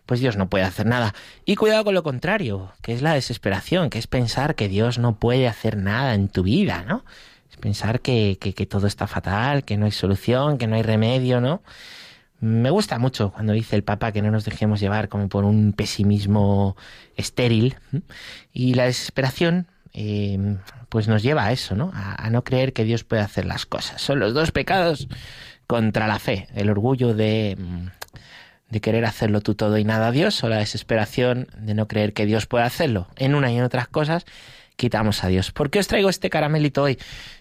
pues Dios no puede hacer nada. Y cuidado con lo contrario, que es la desesperación, que es pensar que Dios no puede hacer nada en tu vida, ¿no? Es pensar que, que, que todo está fatal, que no hay solución, que no hay remedio, ¿no? Me gusta mucho cuando dice el Papa que no nos dejemos llevar como por un pesimismo estéril. Y la desesperación, eh, pues nos lleva a eso, ¿no? A no creer que Dios puede hacer las cosas. Son los dos pecados contra la fe. El orgullo de, mm, de querer hacerlo tú todo y nada a Dios, o la desesperación de no creer que Dios puede hacerlo. En una y en otras cosas, quitamos a Dios. ¿Por qué os traigo este caramelito hoy?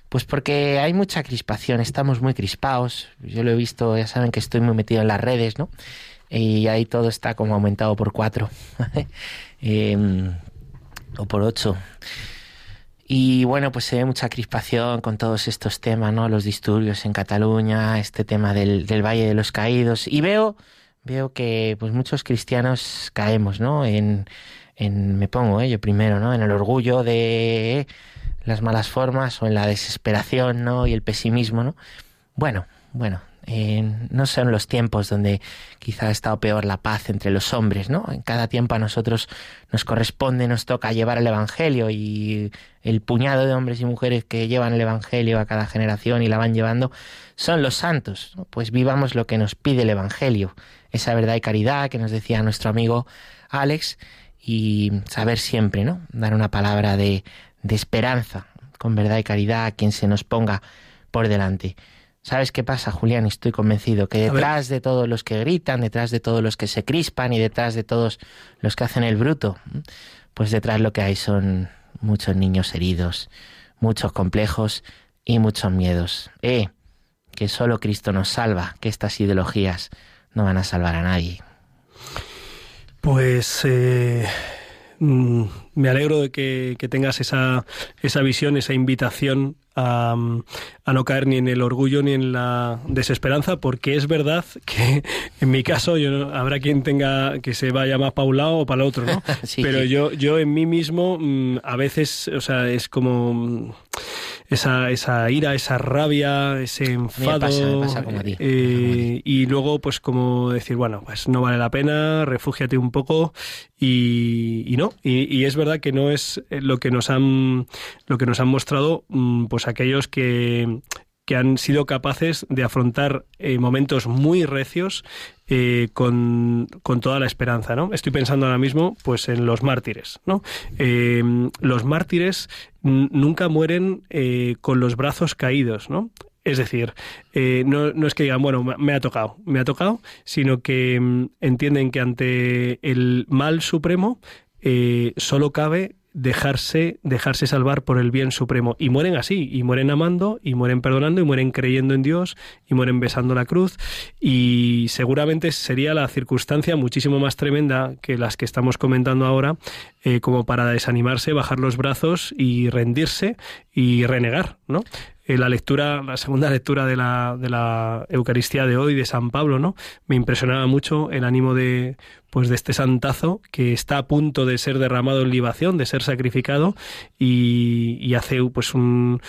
Pues porque hay mucha crispación, estamos muy crispados. Yo lo he visto, ya saben que estoy muy metido en las redes, ¿no? Y ahí todo está como aumentado por cuatro. <laughs> Em, o por ocho. Y bueno, pues se ve mucha crispación con todos estos temas, ¿no? Los disturbios en Cataluña, este tema del, del Valle de los Caídos. Y veo, veo que pues muchos cristianos caemos, ¿no? En, en me pongo, ¿eh? yo primero, ¿no? En el orgullo de las malas formas o en la desesperación, ¿no? Y el pesimismo, ¿no? Bueno, bueno, eh, no son los tiempos donde quizá ha estado peor la paz entre los hombres, ¿no? En cada tiempo a nosotros nos corresponde, nos toca llevar el Evangelio y el puñado de hombres y mujeres que llevan el Evangelio a cada generación y la van llevando son los santos. Pues vivamos lo que nos pide el Evangelio, esa verdad y caridad que nos decía nuestro amigo Alex y saber siempre, ¿no? Dar una palabra de esperanza con verdad y caridad a quien se nos ponga por delante. ¿Sabes qué pasa, Julián? Estoy convencido que detrás de todos los que gritan, detrás de todos los que se crispan y detrás de todos los que hacen el bruto, pues detrás lo que hay son muchos niños heridos, muchos complejos y muchos miedos. Eh, que solo Cristo nos salva, que estas ideologías no van a salvar a nadie. Pues eh, mm, me alegro de que, que tengas esa, esa visión, esa invitación a, a no caer ni en el orgullo ni en la desesperanza, porque es verdad <laughs> que en mi caso yo habrá quien tenga que se vaya más para un lado o para el otro, ¿no? <laughs> Sí, Pero sí. yo, yo en mí mismo mm, a veces, o sea, es como mm, esa, esa ira, esa rabia, ese enfado. pasa, me pasa como a ti. eh, y luego, pues como decir, bueno, pues no vale la pena, refúgiate un poco y, y no. Y, y es verdad que no es eh, lo que nos han, lo que nos han mostrado, mm, pues aquellos que que han sido capaces de afrontar eh, momentos muy recios eh, con, con toda la esperanza, ¿no? Estoy pensando ahora mismo, pues, en los mártires, ¿no? Eh, los mártires nunca mueren eh, con los brazos caídos, ¿no? Es decir, eh, no, no es que digan, bueno, me- me ha tocado, me ha tocado, sino que mm, entienden que ante el mal supremo eh, solo cabe dejarse dejarse salvar por el bien supremo. Y mueren así y mueren amando y mueren perdonando y mueren creyendo en Dios y mueren besando la cruz. Y seguramente sería la circunstancia muchísimo más tremenda que las que estamos comentando ahora eh, como para desanimarse bajar los brazos y rendirse y renegar no Eh, la lectura, la segunda lectura de la, de la Eucaristía de hoy de San Pablo, ¿no? Me impresionaba mucho el ánimo de, pues, de este santazo que está a punto de ser derramado en libación, de ser sacrificado y, hace, pues, un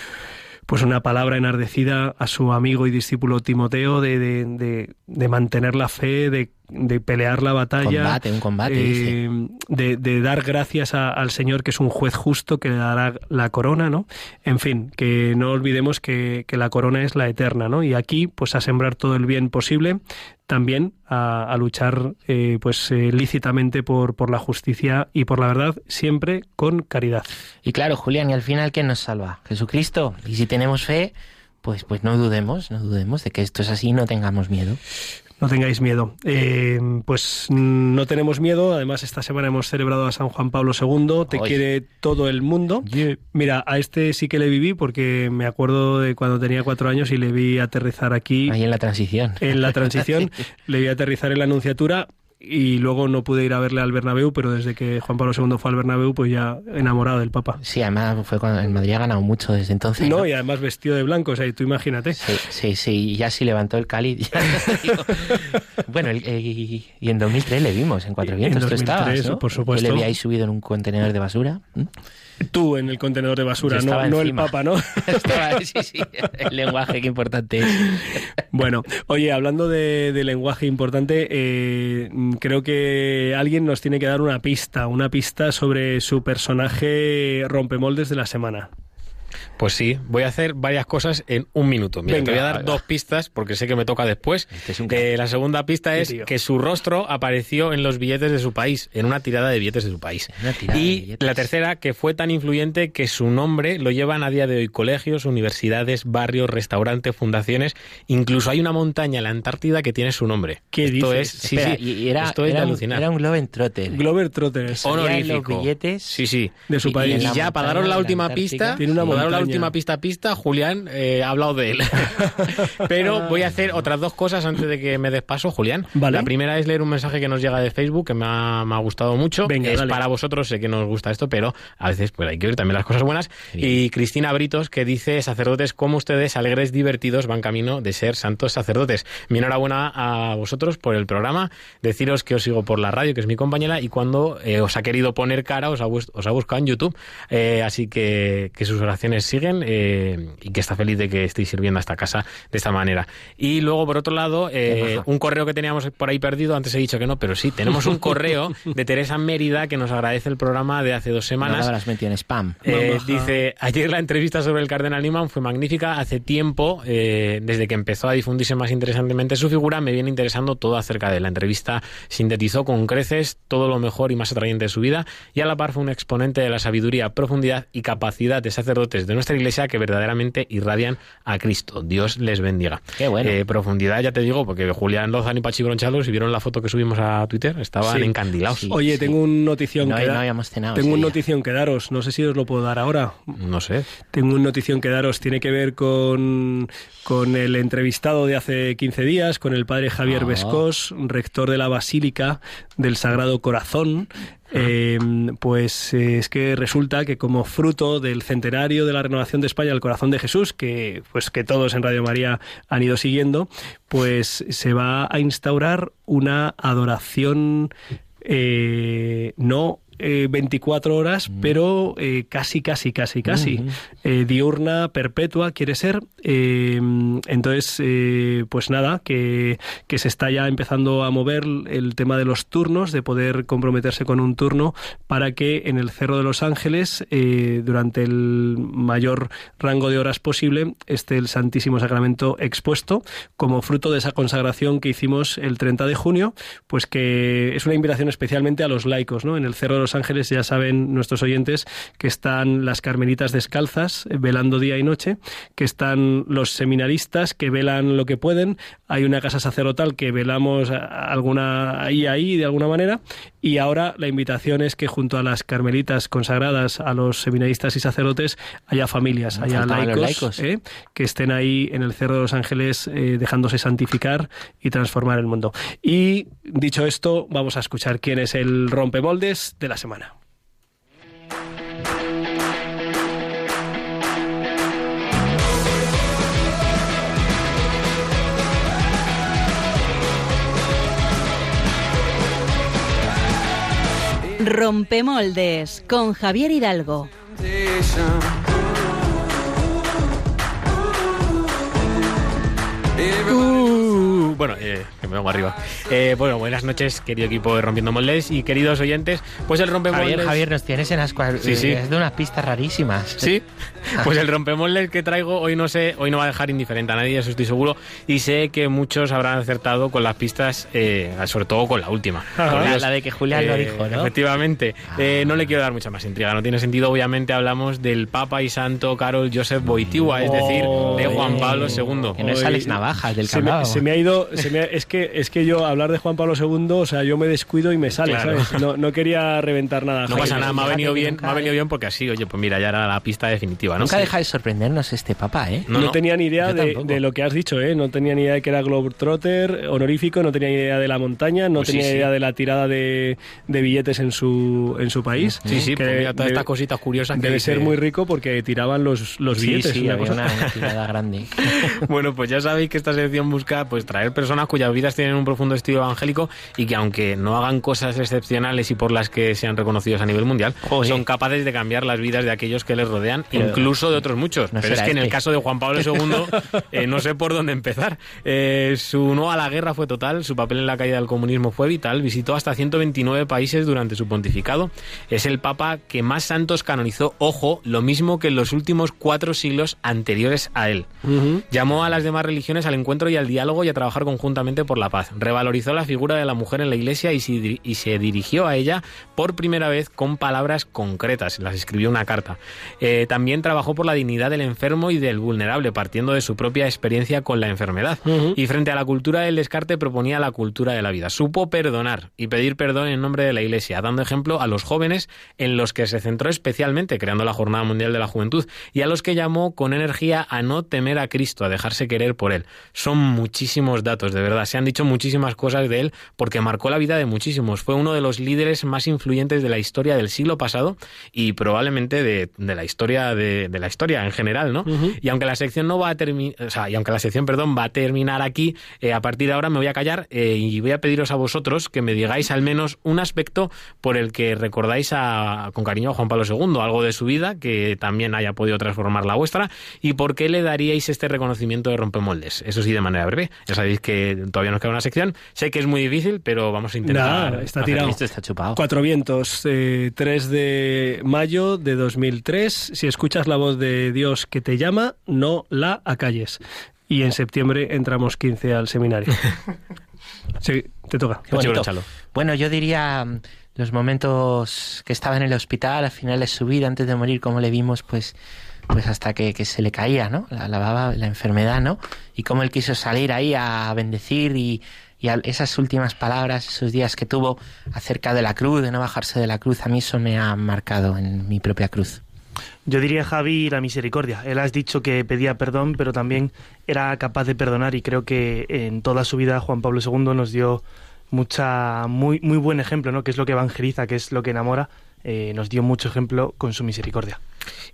pues una palabra enardecida a su amigo y discípulo Timoteo de, de, de, de mantener la fe, de, de pelear la batalla, Combate, un combate, eh, de, de dar gracias a- al Señor que es un juez justo que le dará la corona, ¿no? En fin, que no olvidemos que, que la corona es la eterna, ¿no? Y aquí, pues a sembrar todo el bien posible, también a, a luchar, eh, pues eh, lícitamente por, por la justicia y por la verdad, siempre con caridad. Y claro, Julián, y al final, ¿quién nos salva? Jesucristo. Y si tenemos fe, pues, pues no dudemos, no dudemos de que esto es así, no tengamos miedo. No tengáis miedo. Eh, pues no tenemos miedo. Además, esta semana hemos celebrado a San Juan Pablo II. Te quiere todo el mundo. Mira, a este sí que le viví porque me acuerdo de cuando tenía cuatro años y le vi aterrizar aquí Ahí en la transición. en la transición. <laughs> Le vi aterrizar en la Anunciatura y luego no pude ir a verle al Bernabéu, pero desde que Juan Pablo II fue al Bernabéu, pues ya enamorado del Papa. Sí, además fue cuando el Madrid ha ganado mucho desde entonces. No, ¿no? y además vestido de blanco, o sea, y tú imagínate. Sí, sí, sí, y ya sí levantó el cáliz. <laughs> bueno, el- eh, y, y en 2003 le vimos en Cuatro En Vientos, tú 2003, estabas, ¿no? por supuesto. Yo le vi ahí subido en un contenedor de basura. ¿m? Tú en el contenedor de basura, no, no el. Papa, ¿no? <laughs> Estaba, sí, sí, <laughs> el lenguaje, qué importante es. Bueno, oye, hablando de, de lenguaje importante, eh, creo que alguien nos tiene que dar una pista, una pista sobre su personaje rompemoldes de la semana. Pues sí, voy a hacer varias cosas en un minuto. Mira, Venga, te voy a dar venga. dos pistas porque sé que me toca después. Este es un Eh, la segunda pista es tío. que su rostro apareció en los billetes de su país, en una tirada de billetes de su país. De Y la tercera, que fue tan influyente que su nombre lo llevan a día de hoy colegios, universidades, barrios, restaurantes, fundaciones. Incluso hay una montaña en la Antártida que tiene su nombre. ¿Qué esto dices? es, sí, Espera, sí, y- era, esto es de era un, alucinar. era un Globetrotter. Glover Trotters Salía en los honorífico. billetes Sí, sí. de su y- país. Y ya, para montaña daros la de última Antártica. pista, Tiene una para montaña. última pista, pista, Julián eh, ha hablado de él. <laughs> Pero voy a hacer otras dos cosas antes de que me des paso, Julián. Vale. La primera es leer un mensaje que nos llega de Facebook que me ha, me ha gustado mucho. Venga, es dale. para vosotros, sé que nos gusta esto, pero a veces pues hay que ver también las cosas buenas. Y Cristina Britos que dice, sacerdotes como ustedes, alegres, divertidos, van camino de ser santos sacerdotes. Mi enhorabuena a vosotros por el programa. Deciros que os sigo por la radio, que es mi compañera, y cuando eh, os ha querido poner cara, os ha, os ha buscado en YouTube. Eh, así que, que sus oraciones siguen eh, y que está feliz de que estéis sirviendo a esta casa de esta manera. Y luego, por otro lado, eh, un correo que teníamos por ahí perdido, antes he dicho que no, pero sí, tenemos un <laughs> correo de Teresa Mérida que nos agradece el programa de hace dos No semanas. las metido en spam. Eh, dice, ayer la entrevista sobre el cardenal Newman fue magnífica. Hace tiempo, eh, desde que empezó a difundirse más interesantemente su figura, me viene interesando todo acerca de la entrevista. Sintetizó con creces todo lo mejor y más atrayente de su vida y a la par fue un exponente de la sabiduría, profundidad y capacidad de sacerdotes de nuestra iglesia que verdaderamente irradian a Cristo. Dios les bendiga. Qué bueno. Eh, profundidad, ya te digo, porque Julián Lozano y Pachi Bronchalo, si vieron la foto que subimos a Twitter, estaban Sí. encandilados. Sí. Oye, tengo un notición No, que no habíamos cenado Tengo un notición que daros. No sé si os lo puedo dar ahora. No sé. Tengo una notición que daros. Tiene que ver con, con el entrevistado de hace 15 días, con el padre Javier. Vescós, rector de la Basílica del Sagrado Corazón. Eh, pues eh, es que resulta que como fruto del centenario de la renovación de España al corazón de Jesús, que pues que todos en Radio María han ido siguiendo, pues se va a instaurar una adoración eh, no eh, 24 horas, pero eh, casi, casi, casi, casi. Mm. Eh, diurna, perpetua, quiere ser. Eh, entonces, eh, pues nada, que, que se está ya empezando a mover el tema de los turnos, de poder comprometerse con un turno para que en el Cerro de los Ángeles, eh, durante el mayor rango de horas posible, esté el Santísimo Sacramento expuesto como fruto de esa consagración que hicimos el 30 de junio, pues que es una invitación especialmente a los laicos, ¿no? En el Cerro de los Ángeles ya saben nuestros oyentes que están las carmelitas descalzas eh, velando día y noche, que están los seminaristas que velan lo que pueden, hay una casa sacerdotal que velamos alguna ahí ahí de alguna manera y ahora la invitación es que junto a las carmelitas consagradas a los seminaristas y sacerdotes haya familias, haya laicos. ¿eh? que estén ahí en el Cerro de los Ángeles eh, dejándose santificar y transformar el mundo. Y dicho esto, vamos a escuchar quién es el rompemoldes de la semana. Rompemoldes con Javier Hidalgo. Bueno, eh, que me vengo arriba. Eh, bueno, buenas noches, querido equipo de Rompiendo Moldes y queridos oyentes. Pues el rompemoldes... Javier, Javier, nos tienes en las Sí, sí. Es de unas pistas rarísimas. Sí, pues el rompemoldes que traigo hoy no sé, hoy no va a dejar indiferente a nadie, eso estoy seguro. Y sé que muchos habrán acertado con las pistas, eh, sobre todo con la última. La, Dios. la de que Julián lo Eh, dijo, ¿no? Efectivamente. Eh, no le quiero dar mucha más intriga. No tiene sentido. Obviamente hablamos del Papa y Santo Carol Joseph Boitigua, es decir, de Juan Pablo II. Que no es Alex Navajas del se me, se me ha ido, se me ha- es que es que yo hablar de Juan Pablo II, o sea, yo me descuido y me sale, Claro. ¿sabes? No, no quería reventar nada. No Jaime. pasa nada, me ha venido bien, me ha venido bien porque así, oye, pues mira, ya era la pista definitiva, ¿no? Nunca Sí. deja de sorprendernos este papá, ¿eh? No, No, no. tenía ni idea de, lo que has dicho, ¿eh? No tenía ni idea de que era Globetrotter honorífico, no tenía ni idea de la montaña, no Pues tenía sí. idea de la tirada de, de billetes en su, en su país. Sí, sí, que pues mira, todas estas cositas curiosas que Debe dice- ser muy rico porque tiraban los, los Sí, billetes. cosa- una, una tirada grande. <laughs> Bueno, pues ya sabéis que esta sección busca pues traer personas cuyas vidas tienen un profundo estilo evangélico y que aunque no hagan cosas excepcionales y por las que sean reconocidos a nivel mundial, Joder. son capaces de cambiar las vidas de aquellos que les rodean, Pero- incluso de otros muchos. no Pero es que en el este. caso de Juan Pablo II <laughs> eh, no sé por dónde empezar. Eh, su no a la guerra fue total, su papel en la caída del comunismo fue vital, visitó hasta 129 países durante su pontificado. Es el papa que más santos canonizó, ojo, lo mismo que en los últimos cuatro siglos anteriores a él. Llamó a las demás religiones al encuentro y al diálogo y a trabajar conjuntamente por la paz. Revalorizó la figura de la mujer en la iglesia y se, dirigió a ella por primera vez con palabras concretas. Las escribió una carta. Eh, también trabajó por la dignidad del enfermo y del vulnerable, partiendo de su propia experiencia con la enfermedad. Y frente a la cultura del descarte proponía la cultura de la vida. Supo perdonar y pedir perdón en nombre de la iglesia, dando ejemplo a los jóvenes en los que se centró especialmente, creando la Jornada Mundial de la Juventud, y a los que llamó con energía a no temer a Cristo, a dejarse querer por él. Son muchísimos datos, de verdad. Se han dicho muchísimas cosas de él porque marcó la vida de muchísimos. Fue uno de los líderes más influyentes de la historia del siglo pasado y probablemente de, de la historia de, de la historia en general, ¿no? Y aunque la sección no va a terminar, o sea, y aunque la sección, perdón, va a terminar aquí, eh, a partir de ahora me voy a callar eh, y voy a pediros a vosotros que me digáis al menos un aspecto por el que recordáis a- con cariño a Juan Pablo II, algo de su vida que también haya podido transformar la vuestra y por qué le daríais este reconocimiento de rompemoldes. Eso sí, de manera breve. Ya sabéis que todavía nos queda una sección. Sé que es muy difícil, pero vamos a intentar. Nah, está tirado. Esto está chupado. Cuatro vientos, eh, 3 de mayo de 2003. Si escuchas la voz de Dios que te llama, no la acalles. Y en septiembre entramos 15 al seminario. <laughs> Sí, te toca. Bueno, yo diría mm, los momentos que estaba en el hospital, al final de su vida, antes de morir, como le vimos, pues pues hasta que, que se le caía, ¿no? La, la baba, la enfermedad, ¿no? Y cómo él quiso salir ahí a bendecir y, y al- esas últimas palabras, esos días que tuvo acerca de la cruz, de no bajarse de la cruz, a mí eso me ha marcado en mi propia cruz. Yo diría, Javi, la misericordia. Él has dicho que pedía perdón, pero también era capaz de perdonar y creo que en toda su vida Juan Pablo II nos dio mucha muy muy buen ejemplo, ¿no? Que es lo que evangeliza, que es lo que enamora. eh, nos dio mucho ejemplo con su misericordia.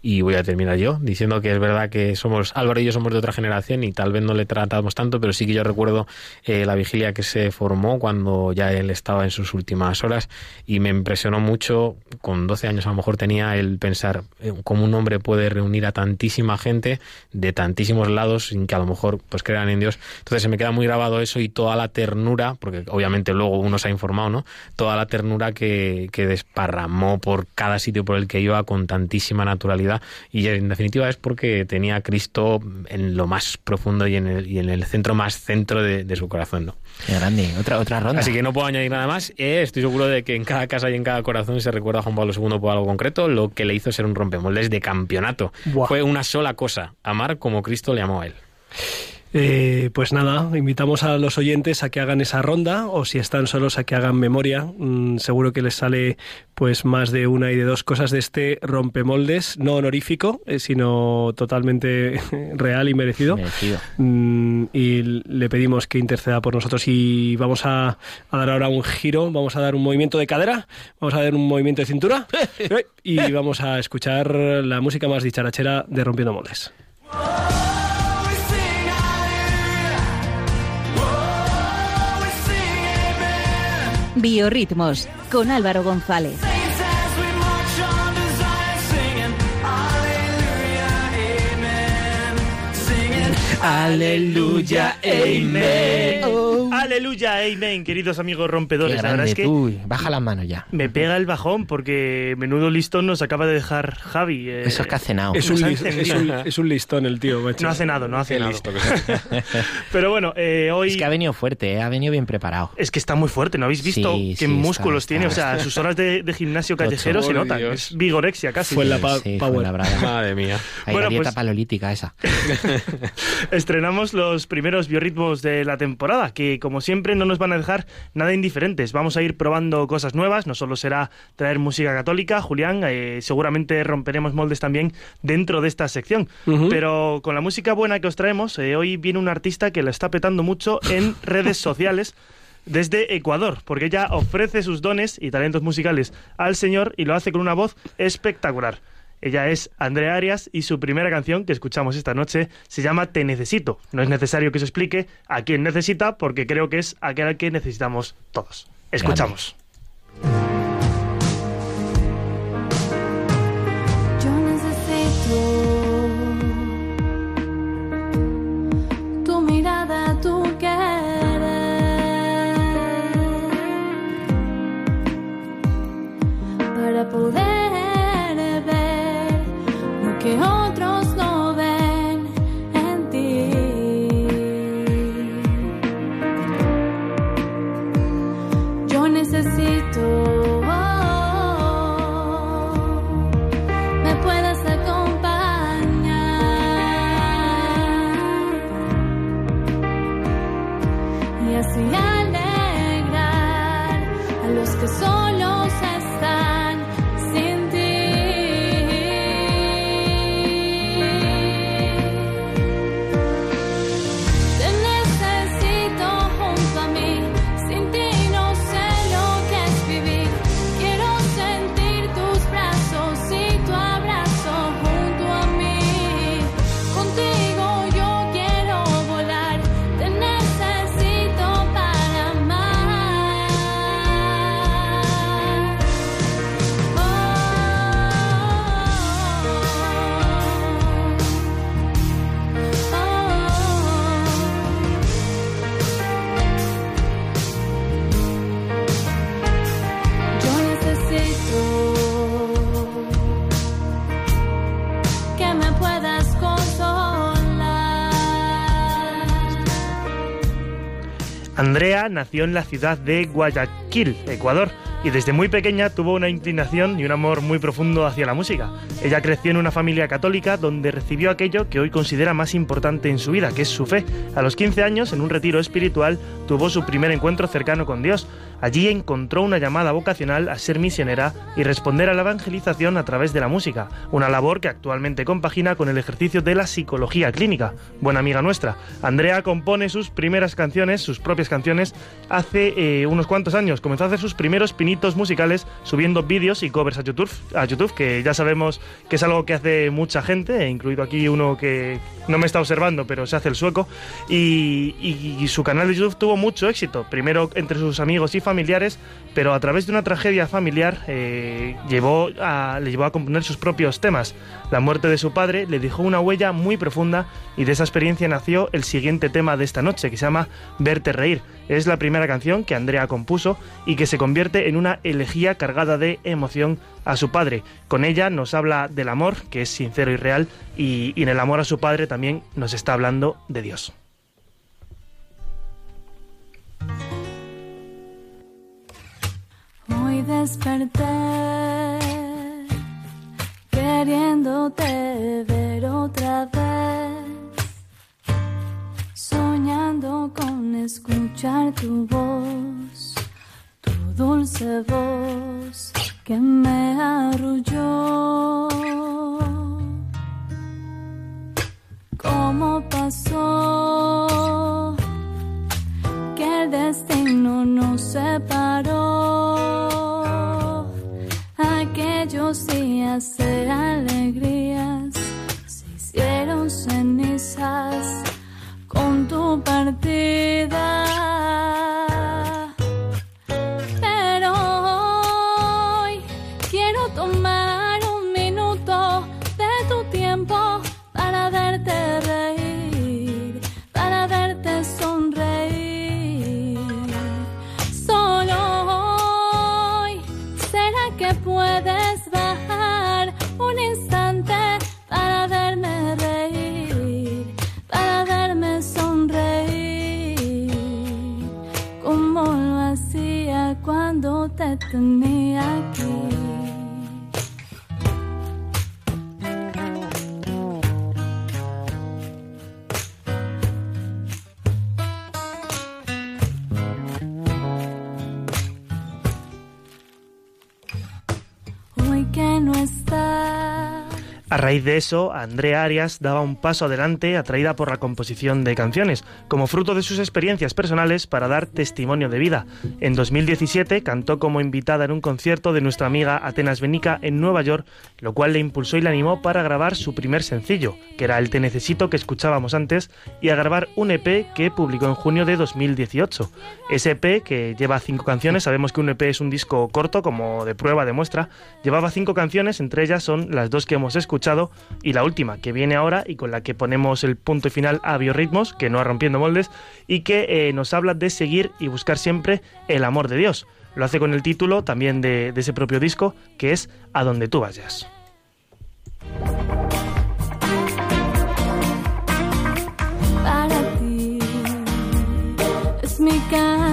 Y voy a terminar yo diciendo que es verdad que somos Álvaro y yo somos de otra generación y tal vez no le tratamos tanto, pero sí que yo recuerdo eh, la vigilia que se formó cuando ya él estaba en sus últimas horas y me impresionó mucho, con 12 años a lo mejor tenía el pensar eh, cómo un hombre puede reunir a tantísima gente de tantísimos lados sin que a lo mejor pues crean en Dios. Entonces se me queda muy grabado eso y toda la ternura, porque obviamente luego uno se ha informado, ¿no? Toda la ternura que, que desparramó por cada sitio por el que iba con tantísima naturalidad y en definitiva es porque tenía a Cristo en lo más profundo y en el, y en el centro más centro de, de su corazón, ¿no? Qué grande, otra, otra ronda. Así que no puedo añadir nada más. Eh, estoy seguro de que en cada casa y en cada corazón se recuerda a Juan Pablo II por algo concreto, lo que le hizo ser un rompemoldes de campeonato. Buah. Fue una sola cosa, amar como Cristo le amó a él. Eh, pues nada, invitamos a los oyentes a que hagan esa ronda o si están solos a que hagan memoria. Mm, seguro que les sale pues más de una y de dos cosas de este rompemoldes, no honorífico, eh, sino totalmente <laughs> real y merecido. Merecido. Mm, y le pedimos que interceda por nosotros y vamos a, a dar ahora un giro, vamos a dar un movimiento de cadera, vamos a dar un movimiento de cintura <laughs> eh, y vamos a escuchar la música más dicharachera de Rompiendo Moldes. Biorritmos con Álvaro González. Aleluya, amen. Aleluya, amén, queridos amigos Qué rompedores. La verdad es que tú. Baja la mano ya. me pega el bajón porque menudo listón nos acaba de dejar Javi. eh, Eso es que ha cenado. Es un, es, es listón el tío, macho. No ha cenado, no ha cenado. listo que soy. <laughs> Pero bueno, eh, hoy... Es que ha venido fuerte, ¿eh? ha venido bien preparado. Es que está muy fuerte, ¿no habéis visto Sí, qué sí, músculos está- tiene? está- O sea, sus horas de, de gimnasio callejero se notan. Dios. Es vigorexia casi. Fue la pa- Sí, Power. fue la brava. <laughs> Madre mía. Hay Bueno, la dieta pues- palolítica esa. <laughs> Estrenamos los primeros biorritmos de la temporada, que como siempre no nos van a dejar nada indiferentes. Vamos a ir probando cosas nuevas, no solo será traer música católica, Julián, eh, seguramente romperemos moldes también dentro de esta sección. Pero con la música buena que os traemos, eh, hoy viene un artista que la está petando mucho en <laughs> redes sociales. Desde Ecuador, porque ella ofrece sus dones y talentos musicales al Señor y lo hace con una voz espectacular. Ella es Andrea Arias y su primera canción que escuchamos esta noche se llama Te Necesito. No es necesario que se explique a quién necesita porque creo que es aquel al que necesitamos todos. Escuchamos. Yo necesito tu mirada, tu querer para poder Nació en la ciudad de Guayaquil, Ecuador, y desde muy pequeña tuvo una inclinación y un amor muy profundo hacia la música. Ella creció en una familia católica donde recibió aquello que hoy considera más importante en su vida, que es su fe. A los 15 años, en un retiro espiritual, tuvo su primer encuentro cercano con Dios. Allí encontró una llamada vocacional a ser misionera y responder a la evangelización a través de la música, una labor que actualmente compagina con el ejercicio de la psicología clínica. Buena amiga nuestra. Andrea compone sus primeras canciones, sus propias canciones, hace eh, unos cuantos años. Comenzó a hacer sus primeros pinitos musicales subiendo vídeos y covers a YouTube, a YouTube, que ya sabemos que es algo que hace mucha gente, incluido aquí uno que no me está observando, pero se hace el sueco. Y, y- y su canal de YouTube tuvo mucho éxito, primero entre sus amigos y familiares, pero a través de una tragedia familiar eh, llevó le llevó a componer sus propios temas. La muerte de su padre le dejó una huella muy profunda y de esa experiencia nació el siguiente tema de esta noche, que se llama Verte reír. Es la primera canción que Andrea compuso y que se convierte en una elegía cargada de emoción a su padre. Con ella nos habla del amor, que es sincero y real, y en el amor a su padre también nos está hablando de Dios. Desperté queriéndote ver otra vez, soñando con escuchar tu voz, tu dulce voz que me arrulló. Raíz de eso, Andrea Arias daba un paso adelante atraída por la composición de canciones, como fruto de sus experiencias personales para dar testimonio de vida. En 2017 cantó como invitada en un concierto de nuestra amiga Atenas Benica en Nueva York, lo cual le impulsó y le animó para grabar su primer sencillo, que era el Te Necesito que escuchábamos antes, y a grabar un EP que publicó en junio de 2018. Ese EP, que lleva cinco canciones, sabemos que un EP es un disco corto, como de prueba, de muestra, llevaba cinco canciones, entre ellas son las dos que hemos escuchado y la última, que viene ahora y con la que ponemos el punto final a Biorritmos, que no a Rompiendo Moldes, y que eh, nos habla de seguir y buscar siempre el amor de Dios. Lo hace con el título también de, ese propio disco, que es A donde tú vayas. para ti es mi canción.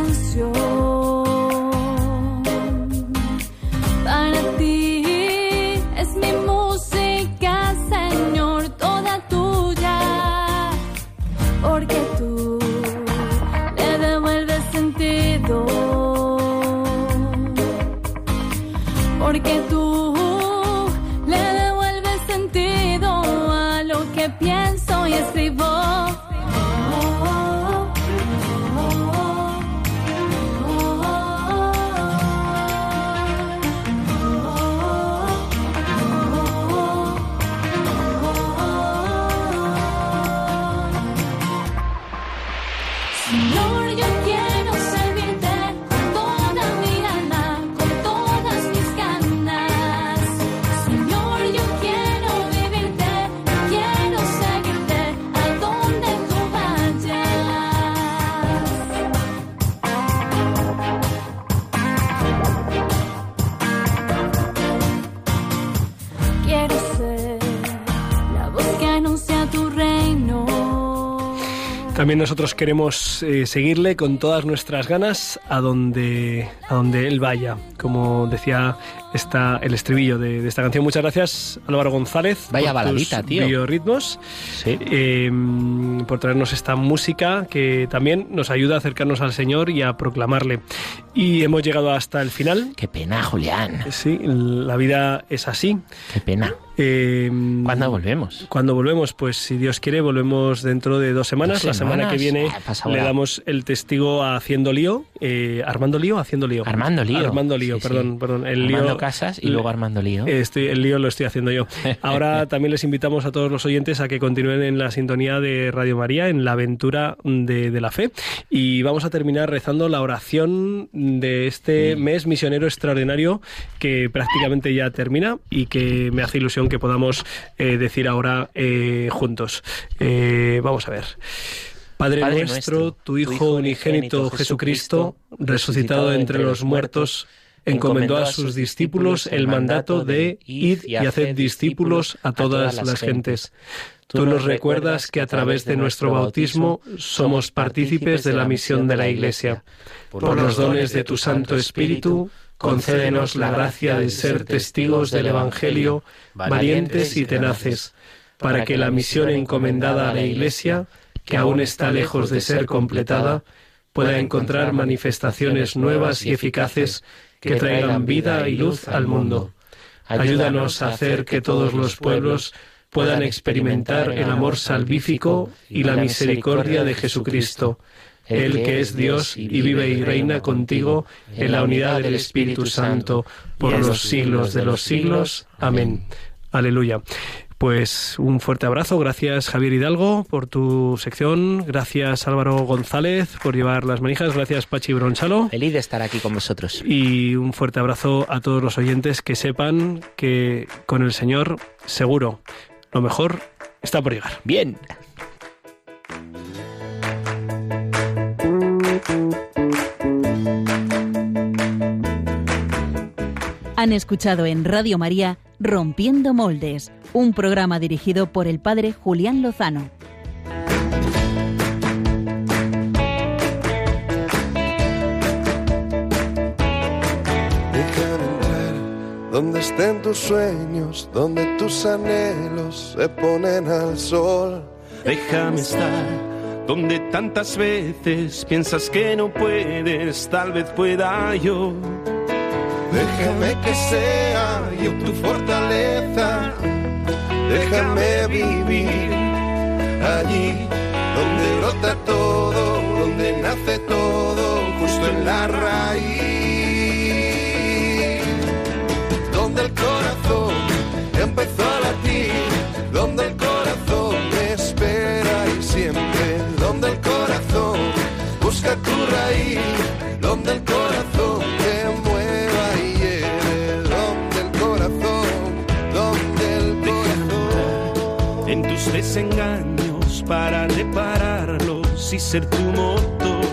También nosotros queremos eh, seguirle con todas nuestras ganas a donde, a donde él vaya, como decía esta, el estribillo de, de esta canción. Muchas gracias, Álvaro González. Vaya por baladita, tus tío. biorritmos, Sí. eh, por traernos esta música que también nos ayuda a acercarnos al Señor y a proclamarle. Y hemos llegado hasta el final. Qué pena, Julián. Sí, la vida es así. Qué pena. Eh, ¿Cuándo volvemos? Cuando volvemos, pues si Dios quiere, volvemos dentro de dos semanas. ¿Dos La semana semanas? que viene Ah, le damos el testigo a Haciendo Lío. eh, ¿Armando Lío Haciendo Lío? Armando Lío. Armando Lío, Sí, sí. perdón, perdón. El Armando lío, Casas y luego Armando Lío. Eh, Estoy, el lío lo estoy haciendo yo. <laughs> Ahora también les invitamos a todos los oyentes a que continúen en la sintonía de Radio María, en la aventura de, de la fe. Y vamos a terminar rezando la oración de este mes misionero extraordinario que prácticamente ya termina y que me hace ilusión que podamos eh, decir ahora eh, juntos. Eh, vamos a ver. Padre, Padre nuestro, nuestro, tu Hijo unigénito Jesucristo, resucitado entre los muertos, encomendó a sus discípulos el mandato de id y haced discípulos a todas las gentes. Tú nos recuerdas que a través de nuestro bautismo somos partícipes de la misión de la Iglesia. Por los dones de tu Santo Espíritu, concédenos la gracia de ser testigos del Evangelio, valientes y tenaces, para que la misión encomendada a la Iglesia, que aún está lejos de ser completada, pueda encontrar manifestaciones nuevas y eficaces que traigan vida y luz al mundo. Ayúdanos a hacer que todos los pueblos puedan experimentar el amor salvífico y la misericordia de Jesucristo, Él que es Dios y vive y reina contigo en la unidad del Espíritu Santo por los siglos de los siglos. Amén. Aleluya. Pues un fuerte abrazo, gracias Javier Hidalgo por tu sección, gracias Álvaro González por llevar las manijas, gracias Pachi Bronchalo. Feliz de estar aquí con vosotros. Y un fuerte abrazo a todos los oyentes que sepan que con el Señor seguro lo mejor está por llegar. Bien. Han escuchado en Radio María Rompiendo Moldes, un programa dirigido por el padre Julián Lozano. Déjame entrar donde estén tus sueños, donde tus anhelos se ponen al sol. Déjame estar donde tantas veces piensas que no puedes, tal vez pueda yo. Déjame que sea yo tu fortaleza. Déjame vivir allí donde brota todo, donde nace todo, justo en la raíz. Donde el corazón empezó a latir, donde el corazón me espera y siempre, donde el corazón busca tu raíz, desengaños para repararlos y ser tu motor.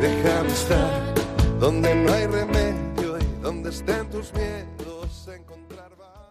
Déjame estar donde no hay remedio y donde estén tus miedos.